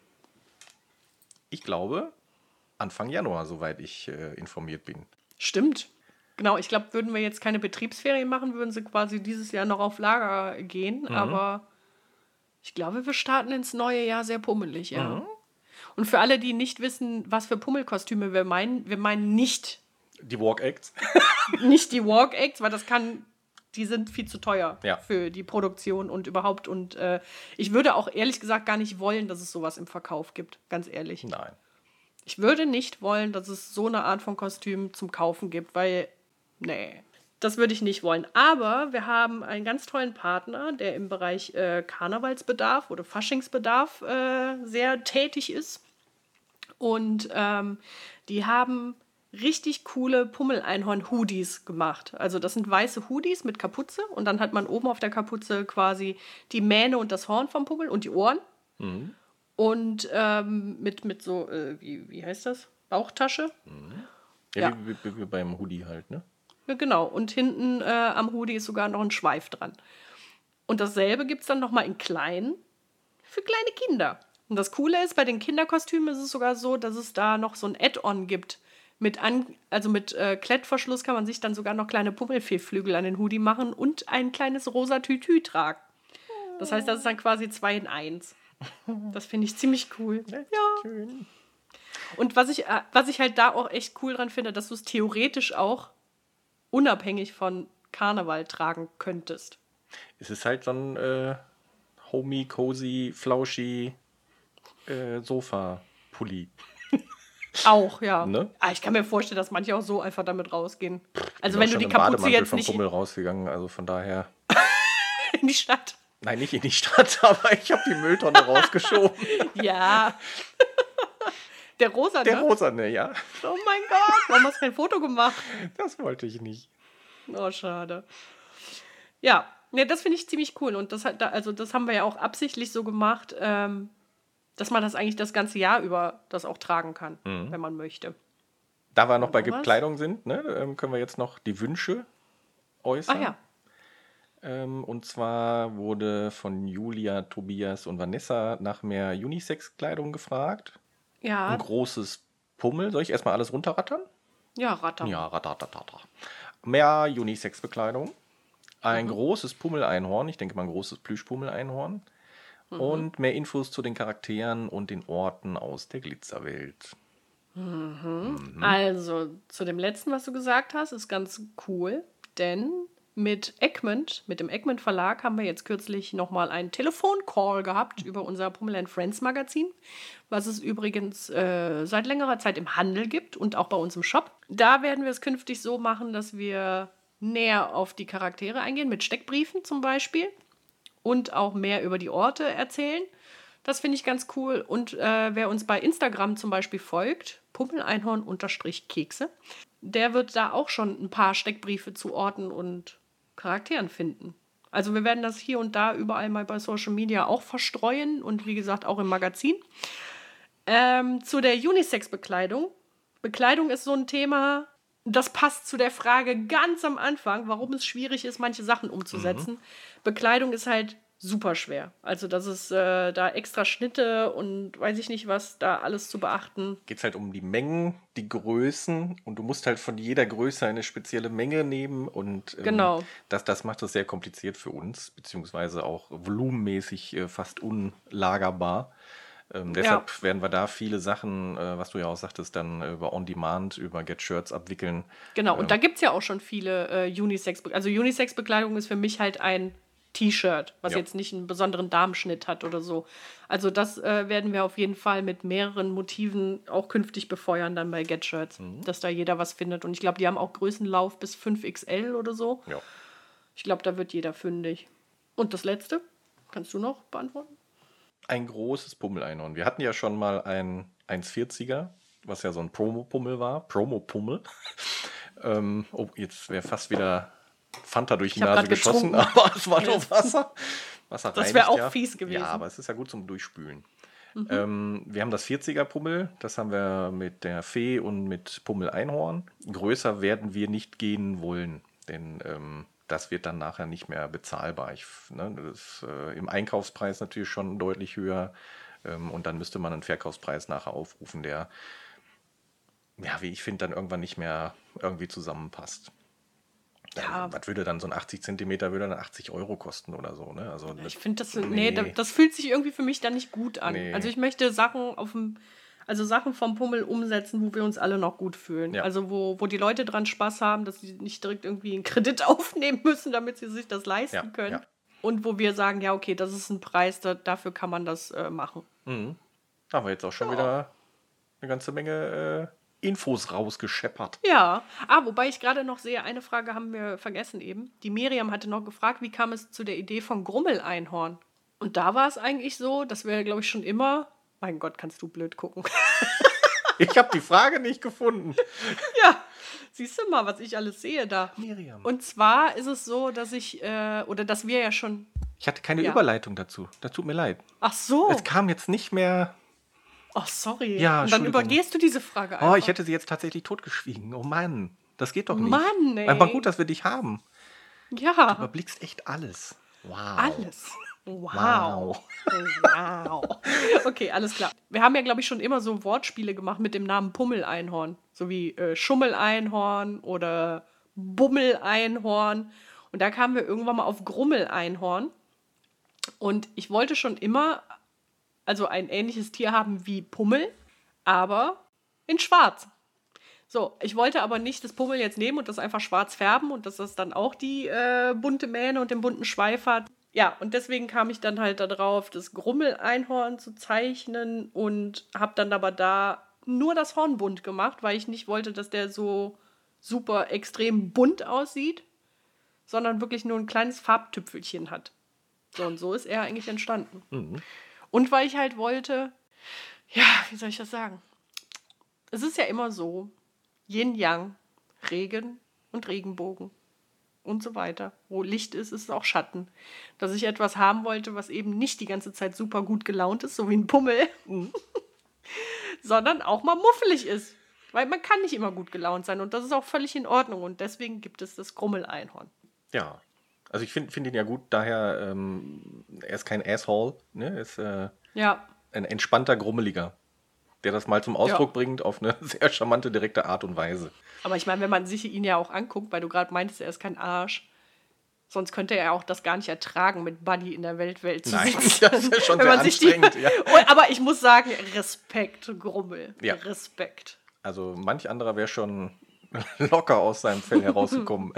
Ich glaube, Anfang Januar, soweit ich äh, informiert bin. Stimmt. Genau, ich glaube, würden wir jetzt keine Betriebsferien machen, würden sie quasi dieses Jahr noch auf Lager gehen. Mhm. Aber ich glaube, wir starten ins neue Jahr sehr pummelig, ja. Mhm. Und für alle, die nicht wissen, was für Pummelkostüme wir meinen, wir meinen nicht die Walk-Acts. nicht die Walk-Acts, weil das kann, die sind viel zu teuer ja. für die Produktion und überhaupt. Und äh, ich würde auch ehrlich gesagt gar nicht wollen, dass es sowas im Verkauf gibt, ganz ehrlich. Nein. Ich würde nicht wollen, dass es so eine Art von Kostüm zum Kaufen gibt, weil nee, das würde ich nicht wollen. Aber wir haben einen ganz tollen Partner, der im Bereich äh, Karnevalsbedarf oder Faschingsbedarf äh, sehr tätig ist. Und ähm, die haben richtig coole Pummel-Einhorn-Hoodies gemacht. Also das sind weiße Hoodies mit Kapuze und dann hat man oben auf der Kapuze quasi die Mähne und das Horn vom Pummel und die Ohren. Mhm. Und ähm, mit, mit so, äh, wie, wie heißt das? Bauchtasche. Mhm. Ja, ja. Wie, wie, wie, beim Hoodie halt, ne? Ja, genau. Und hinten äh, am Hoodie ist sogar noch ein Schweif dran. Und dasselbe gibt es dann nochmal in klein für kleine Kinder. Und das Coole ist, bei den Kinderkostümen ist es sogar so, dass es da noch so ein Add-on gibt. Mit an, also mit äh, Klettverschluss kann man sich dann sogar noch kleine Pummelfehlflügel an den Hoodie machen und ein kleines rosa Tütü tragen. Das heißt, das ist dann quasi zwei in eins. Das finde ich ziemlich cool. ja. Schön. Und was ich, äh, was ich halt da auch echt cool dran finde, dass du es theoretisch auch unabhängig von Karneval tragen könntest. Es ist halt so ein äh, homey, cozy, flauschi äh, Sofa-Pulli. Auch, ja. Ne? Ah, ich kann mir vorstellen, dass manche auch so einfach damit rausgehen. Also wenn du die Kapuze jetzt nicht... Ich bin rausgegangen, also von daher... in die Stadt. Nein, nicht in die Stadt, aber ich habe die Mülltonne rausgeschoben. ja. Der Rosane? Der Rosane, ja. Oh mein Gott, warum hast du kein Foto gemacht? Das wollte ich nicht. Oh, schade. Ja, ne, das finde ich ziemlich cool. Und das, also das haben wir ja auch absichtlich so gemacht, ähm, dass man das eigentlich das ganze Jahr über das auch tragen kann, mhm. wenn man möchte. Da wir noch bei Bekleidung sind, ne, ähm, können wir jetzt noch die Wünsche äußern. Ah ja. Ähm, und zwar wurde von Julia, Tobias und Vanessa nach mehr Unisex-Kleidung gefragt. Ja. Ein großes Pummel. Soll ich erstmal alles runterrattern? Ja, rattern. Ja, rattern. Mehr Unisex-Bekleidung. Ein mhm. großes Pummeleinhorn. Ich denke mal ein großes Plüschpummeleinhorn. Mhm. Und mehr Infos zu den Charakteren und den Orten aus der Glitzerwelt. Mhm. Mhm. Also, zu dem letzten, was du gesagt hast, ist ganz cool, denn mit Egmont, mit dem Egmont Verlag, haben wir jetzt kürzlich nochmal einen Telefoncall gehabt über unser Pummel Friends Magazin, was es übrigens äh, seit längerer Zeit im Handel gibt und auch bei uns im Shop. Da werden wir es künftig so machen, dass wir näher auf die Charaktere eingehen, mit Steckbriefen zum Beispiel und auch mehr über die Orte erzählen. Das finde ich ganz cool. Und äh, wer uns bei Instagram zum Beispiel folgt, Pummeleinhorn-Kekse, der wird da auch schon ein paar Steckbriefe zu Orten und Charakteren finden. Also wir werden das hier und da überall mal bei Social Media auch verstreuen und wie gesagt auch im Magazin. Ähm, zu der Unisex-Bekleidung. Bekleidung ist so ein Thema, das passt zu der Frage ganz am Anfang, warum es schwierig ist, manche Sachen umzusetzen. Mhm. Bekleidung ist halt super schwer. Also das ist äh, da extra Schnitte und weiß ich nicht was, da alles zu beachten. Geht es halt um die Mengen, die Größen und du musst halt von jeder Größe eine spezielle Menge nehmen und ähm, genau. das, das macht es sehr kompliziert für uns, beziehungsweise auch volumenmäßig äh, fast unlagerbar. Ähm, deshalb ja. werden wir da viele Sachen, äh, was du ja auch sagtest, dann äh, über On-Demand, über Get Shirts abwickeln. Genau, und ähm, da gibt es ja auch schon viele äh, Unisex. Also Unisex-Bekleidung ist für mich halt ein T-Shirt, was ja. jetzt nicht einen besonderen Darmschnitt hat oder so. Also das äh, werden wir auf jeden Fall mit mehreren Motiven auch künftig befeuern dann bei Get Shirts, mhm. dass da jeder was findet. Und ich glaube, die haben auch Größenlauf bis 5XL oder so. Ja. Ich glaube, da wird jeder fündig. Und das letzte, kannst du noch beantworten? Ein großes Pummel-Einhorn. Wir hatten ja schon mal ein 1,40er, was ja so ein Promo-Pummel war. Promo-Pummel. ähm, oh, jetzt wäre fast wieder Fanta durch die Nase geschossen, aber es war nur Wasser. Wasser das wäre auch ja. fies gewesen. Ja, aber es ist ja gut zum Durchspülen. Mhm. Ähm, wir haben das 40er Pummel, das haben wir mit der Fee und mit Pummel Einhorn. Größer werden wir nicht gehen wollen, denn ähm, das wird dann nachher nicht mehr bezahlbar. Ich, ne, das ist äh, im Einkaufspreis natürlich schon deutlich höher ähm, und dann müsste man einen Verkaufspreis nachher aufrufen, der, ja, wie ich finde, dann irgendwann nicht mehr irgendwie zusammenpasst. Ja. Was würde dann so ein 80 Zentimeter würde dann 80 Euro kosten oder so, ne? Also ich finde das, nee, nee, das fühlt sich irgendwie für mich dann nicht gut an. Nee. Also ich möchte Sachen auf dem, also Sachen vom Pummel umsetzen, wo wir uns alle noch gut fühlen. Ja. Also wo, wo die Leute dran Spaß haben, dass sie nicht direkt irgendwie einen Kredit aufnehmen müssen, damit sie sich das leisten ja. können. Und wo wir sagen, ja, okay, das ist ein Preis, da, dafür kann man das äh, machen. Mhm. Haben wir jetzt auch schon wieder eine ganze Menge äh, Infos rausgescheppert. Ja, ah, wobei ich gerade noch sehe, eine Frage haben wir vergessen eben. Die Miriam hatte noch gefragt, wie kam es zu der Idee von Grummeleinhorn? Und da war es eigentlich so, dass wir, glaube ich, schon immer. Mein Gott, kannst du blöd gucken. Ich habe die Frage nicht gefunden. Ja, siehst du mal, was ich alles sehe da. Miriam. Und zwar ist es so, dass ich, äh, oder dass wir ja schon. Ich hatte keine Ja. Überleitung dazu. Das tut mir leid. Ach so. Es kam jetzt nicht mehr. Ach, sorry. Ja, Und dann übergehst du diese Frage einfach. Oh, ich hätte sie jetzt tatsächlich totgeschwiegen. Oh Mann. Das geht doch nicht. Mann, ey. Aber gut, dass wir dich haben. Du Ja, überblickst echt alles. Wow. alles. Wow. Wow. Okay, alles klar. Wir haben ja, glaube ich, schon immer so Wortspiele gemacht mit dem Namen Pummeleinhorn. So wie äh, Schummeleinhorn oder Bummeleinhorn. Und da kamen wir irgendwann mal auf Grummeleinhorn. Und ich wollte schon immer, also ein ähnliches Tier haben wie Pummel, aber in schwarz. So, ich wollte aber nicht das Pummel jetzt nehmen und das einfach schwarz färben und dass das dann auch die äh, bunte Mähne und den bunten Schweif hat. Ja, und deswegen kam ich dann halt darauf, das Grummeleinhorn zu zeichnen und habe dann aber da nur das Horn bunt gemacht, weil ich nicht wollte, dass der so super extrem bunt aussieht, sondern wirklich nur ein kleines Farbtüpfelchen hat. So und so ist er eigentlich entstanden. Und weil ich halt wollte, ja, wie soll ich das sagen? Es ist ja immer so, Yin Yang, Regen und Regenbogen und so weiter. Wo Licht ist, ist auch Schatten. Dass ich etwas haben wollte, was eben nicht die ganze Zeit super gut gelaunt ist, so wie ein Pummel, sondern auch mal muffelig ist. Weil man kann nicht immer gut gelaunt sein und das ist auch völlig in Ordnung und deswegen gibt es das Grummeleinhorn. Ja. Also ich finde find ihn ja gut, daher, ähm, er ist kein Asshole, ne? Er ist äh, Ja, ein entspannter Grummeliger, der das mal zum Ausdruck bringt auf eine sehr charmante, direkte Art und Weise. aber ich meine, wenn man sich ihn ja auch anguckt, weil du gerade meintest, er ist kein Arsch, sonst könnte er auch das gar nicht ertragen, mit Buddy in der Weltwelt zu Nein, sitzen. das ist schon Wenn sehr man sich die- anstrengend, ja. Aber ich muss sagen, Respekt, Grummel. Ja. Respekt. Also manch anderer wäre schon locker aus seinem Fell herausgekommen.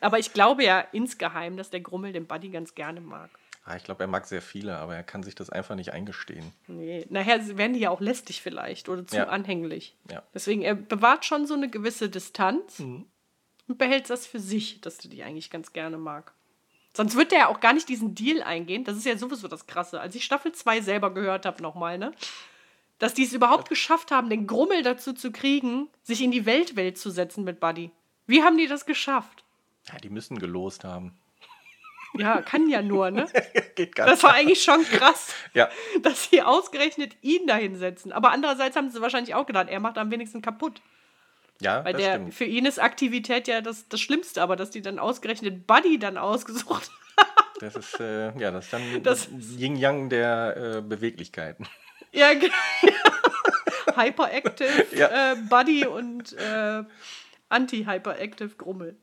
Aber ich glaube ja insgeheim, dass der Grummel den Buddy ganz gerne mag. ah, ich glaube, er mag sehr viele, aber er kann sich das einfach nicht eingestehen. Nee, nachher werden die ja auch lästig vielleicht oder zu Ja. anhänglich. Ja. Deswegen, er bewahrt schon so eine gewisse Distanz Mhm. und behält das für sich, dass er die eigentlich ganz gerne mag. Sonst wird er ja auch gar nicht diesen Deal eingehen. Das ist ja sowieso das Krasse. Als ich Staffel 2 selber gehört habe nochmal, ne? Dass die es überhaupt geschafft haben, den Grummel dazu zu kriegen, sich in die Weltwelt zu setzen mit Buddy. Wie haben die das geschafft? Ja, die müssen gelost haben. Ja, kann ja nur, ne? Geht ganz Das war eigentlich schon krass, Ja, dass sie ausgerechnet ihn dahin setzen. Aber andererseits haben sie wahrscheinlich auch gedacht, er macht am wenigsten kaputt. ja Weil das der, stimmt. für ihn ist Aktivität ja das, das Schlimmste, aber dass die dann ausgerechnet Buddy dann ausgesucht Das ist, äh, ja, das ist dann Das Yin-Yang der äh, Beweglichkeiten. Ja, ge- Hyperactive Ja. äh, Buddy und äh, Anti-Hyperactive Grummel.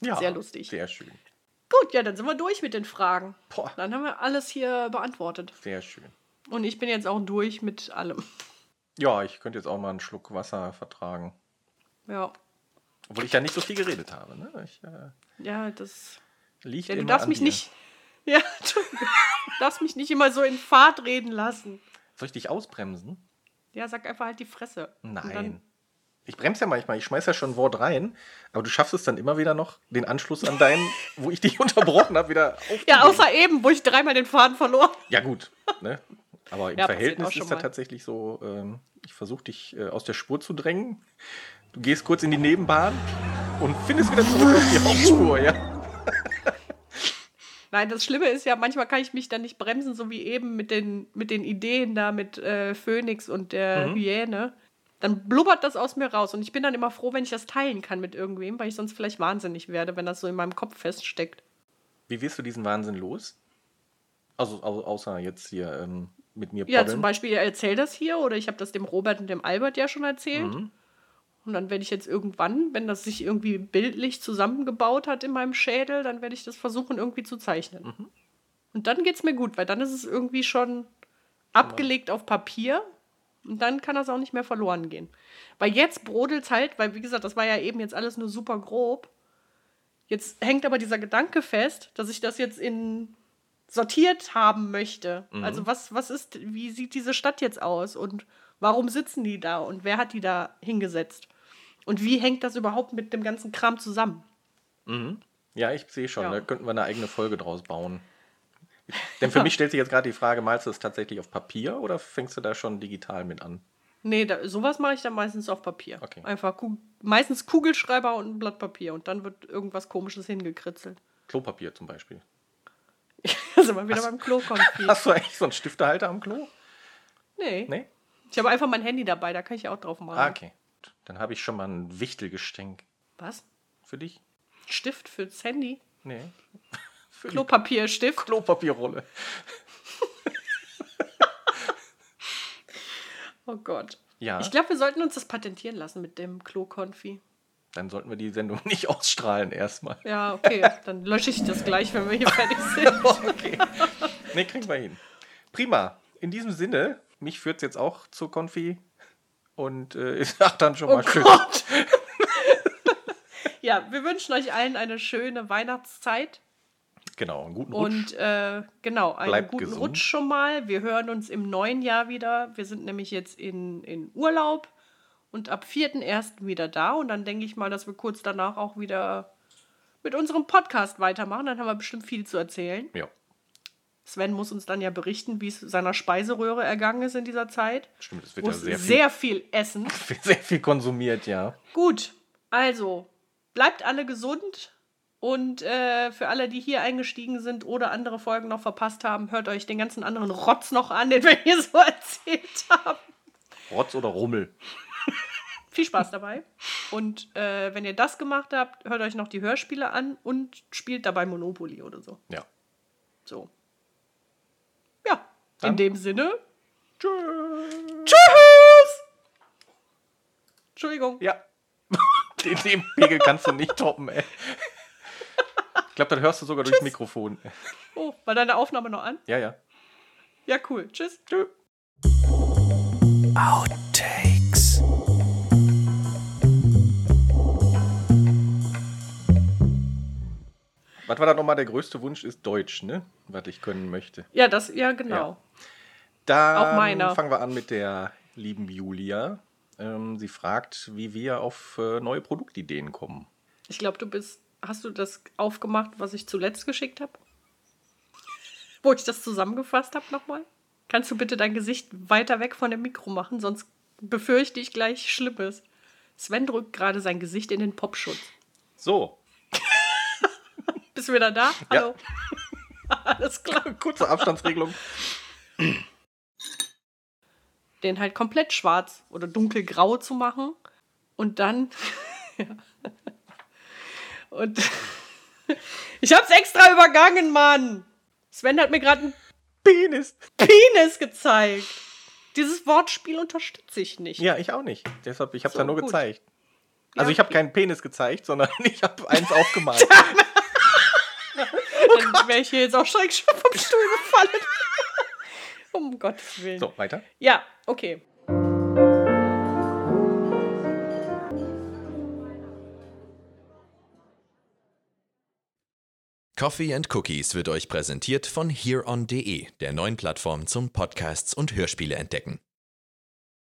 Ja, Sehr lustig. Sehr schön. Gut, ja, dann sind wir durch mit den Fragen. Boah. Dann haben wir alles hier beantwortet. Sehr schön. Und ich bin jetzt auch durch mit allem. Ja, ich könnte jetzt auch mal einen Schluck Wasser vertragen. Ja, Obwohl ich ja nicht so viel geredet habe. Ne? Ich, äh, ja, das. liegt Ja, du darfst mich dir. nicht. Ja, du darfst mich nicht immer so in Fahrt reden lassen. Soll ich dich ausbremsen? Ja, sag einfach halt die Fresse. Nein. Ich bremse ja manchmal, ich schmeiß ja schon ein Wort rein, aber du schaffst es dann immer wieder noch, den Anschluss an deinen, wo ich dich unterbrochen habe, wieder aufzunehmen. Ja, außer eben, wo ich dreimal den Faden verloren Ja, gut. Ne? Aber im Ja, Verhältnis ist ja tatsächlich so, ähm, ich versuche dich äh, aus der Spur zu drängen. Du gehst kurz in die Nebenbahn und findest wieder zurück auf die Hauptspur, ja. Nein, das Schlimme ist ja, manchmal kann ich mich dann nicht bremsen, so wie eben mit den, mit den Ideen da mit äh, Phoenix und der Hyäne. Dann blubbert das aus mir raus und ich bin dann immer froh, wenn ich das teilen kann mit irgendwem, weil ich sonst vielleicht wahnsinnig werde, wenn das so in meinem Kopf feststeckt. Wie wirst du diesen Wahnsinn los? Also au außer jetzt hier ähm, mit mir Ja, poddeln. zum Beispiel, er erzählt das hier oder ich habe das dem Robert und dem Albert ja schon erzählt. Mhm. Und dann werde ich jetzt irgendwann, wenn das sich irgendwie bildlich zusammengebaut hat in meinem Schädel, dann werde ich das versuchen irgendwie zu zeichnen. Mhm. Und dann geht es mir gut, weil dann ist es irgendwie schon abgelegt auf Papier und dann kann das auch nicht mehr verloren gehen. Weil jetzt brodelt es halt, weil wie gesagt, das war ja eben jetzt alles nur super grob. Jetzt hängt aber dieser Gedanke fest, dass ich das jetzt in sortiert haben möchte. Also was, was ist, wie sieht diese Stadt jetzt aus und warum sitzen die da und wer hat die da hingesetzt? Und wie hängt das überhaupt mit dem ganzen Kram zusammen? Ja, ich sehe schon, Ja. da könnten wir eine eigene Folge draus bauen. Denn für mich stellt sich jetzt gerade die Frage, malst du es tatsächlich auf Papier oder fängst du da schon digital mit an? Nee, da, sowas mache ich dann meistens auf Papier. Okay. Einfach ku meistens Kugelschreiber und ein Blatt Papier und dann wird irgendwas komisches hingekritzelt. Klopapier zum Beispiel. da sind wir wieder beim Klo-Konfi. Hast du eigentlich so einen Stiftehalter am Klo? Nee. Nee? Ich habe einfach mein Handy dabei, da kann ich auch drauf malen. Ah, okay. Dann habe ich schon mal ein Wichtelgestänk Was? für dich. Stift fürs Handy? Nee. Klopapierstift? Klopapierrolle. Oh Gott. Ja. Ich glaube, wir sollten uns das patentieren lassen mit dem Klo-Konfi. Dann sollten wir die Sendung nicht ausstrahlen erstmal. Ja, okay. Dann lösche ich das gleich, wenn wir hier fertig sind. okay. Nee, kriegen wir hin. Prima. In diesem Sinne, mich führt es jetzt auch zur Konfi. Und äh, ich sag dann schon Oh mal Tschüss. Gott. ja, wir wünschen euch allen eine schöne Weihnachtszeit. Genau, einen guten Rutsch. Und äh, genau, einen Bleibt guten gesund. Rutsch schon mal. Wir hören uns im neuen Jahr wieder. Wir sind nämlich jetzt in, in Urlaub und ab 4.1. wieder da. Und dann denke ich mal, dass wir kurz danach auch wieder mit unserem Podcast weitermachen. Dann haben wir bestimmt viel zu erzählen. ja, Sven muss uns dann ja berichten, wie es seiner Speiseröhre ergangen ist in dieser Zeit. stimmt. Es wird ja sehr, sehr viel essen. viel, sehr viel konsumiert, ja. Gut, also bleibt alle gesund und äh, für alle, die hier eingestiegen sind oder andere Folgen noch verpasst haben, hört euch den ganzen anderen Rotz noch an, den wir hier so erzählt haben. Rotz oder Rummel. Viel Spaß dabei. Und äh, wenn ihr das gemacht habt, hört euch noch die Hörspiele an und spielt dabei Monopoly oder so. Ja. So. Ja, Dann- in dem Sinne. Tschüss. Tschüss! Entschuldigung. Ja. Den, den Pegel kannst du nicht toppen, ey. Ich glaube, dann hörst du sogar durchs Mikrofon. Oh, war deine Aufnahme noch an? Ja, ja. Ja, cool. Tschüss. Tschüss. Outtakes. Was war da nochmal? Der größte Wunsch ist Deutsch, ne? Was ich können möchte. Ja, das, ja, genau. Dann Auch meiner. fangen wir an mit der lieben Julia. Ähm, sie fragt, wie wir auf äh, neue Produktideen kommen. Ich glaube, du bist. Hast du das aufgemacht, was ich zuletzt geschickt habe? Wo ich das zusammengefasst habe nochmal? Kannst du bitte dein Gesicht weiter weg von dem Mikro machen, sonst befürchte ich gleich Schlimmes. Sven drückt gerade sein Gesicht in den Popschutz. So, Bist du wieder da? Hallo. Alles klar. kurze Abstandsregelung. Den halt komplett schwarz oder dunkelgrau zu machen und dann. Ja. und. ich hab's extra übergangen, Mann! Sven hat mir gerade einen Penis. Penis gezeigt. Dieses Wortspiel unterstütze ich nicht. Ja, ich auch nicht. Deshalb, ich habe es So, ja nur gut. gezeigt. Also Ja, ich habe keinen Penis gezeigt, sondern ich habe eins aufgemalt. Dann wäre ich hier jetzt auch schräg schon vom Stuhl gefallen. um Gottes Willen. so, weiter. Ja, okay. Coffee and Cookies wird euch präsentiert von hereon.de, der neuen Plattform zum Podcasts und Hörspiele entdecken.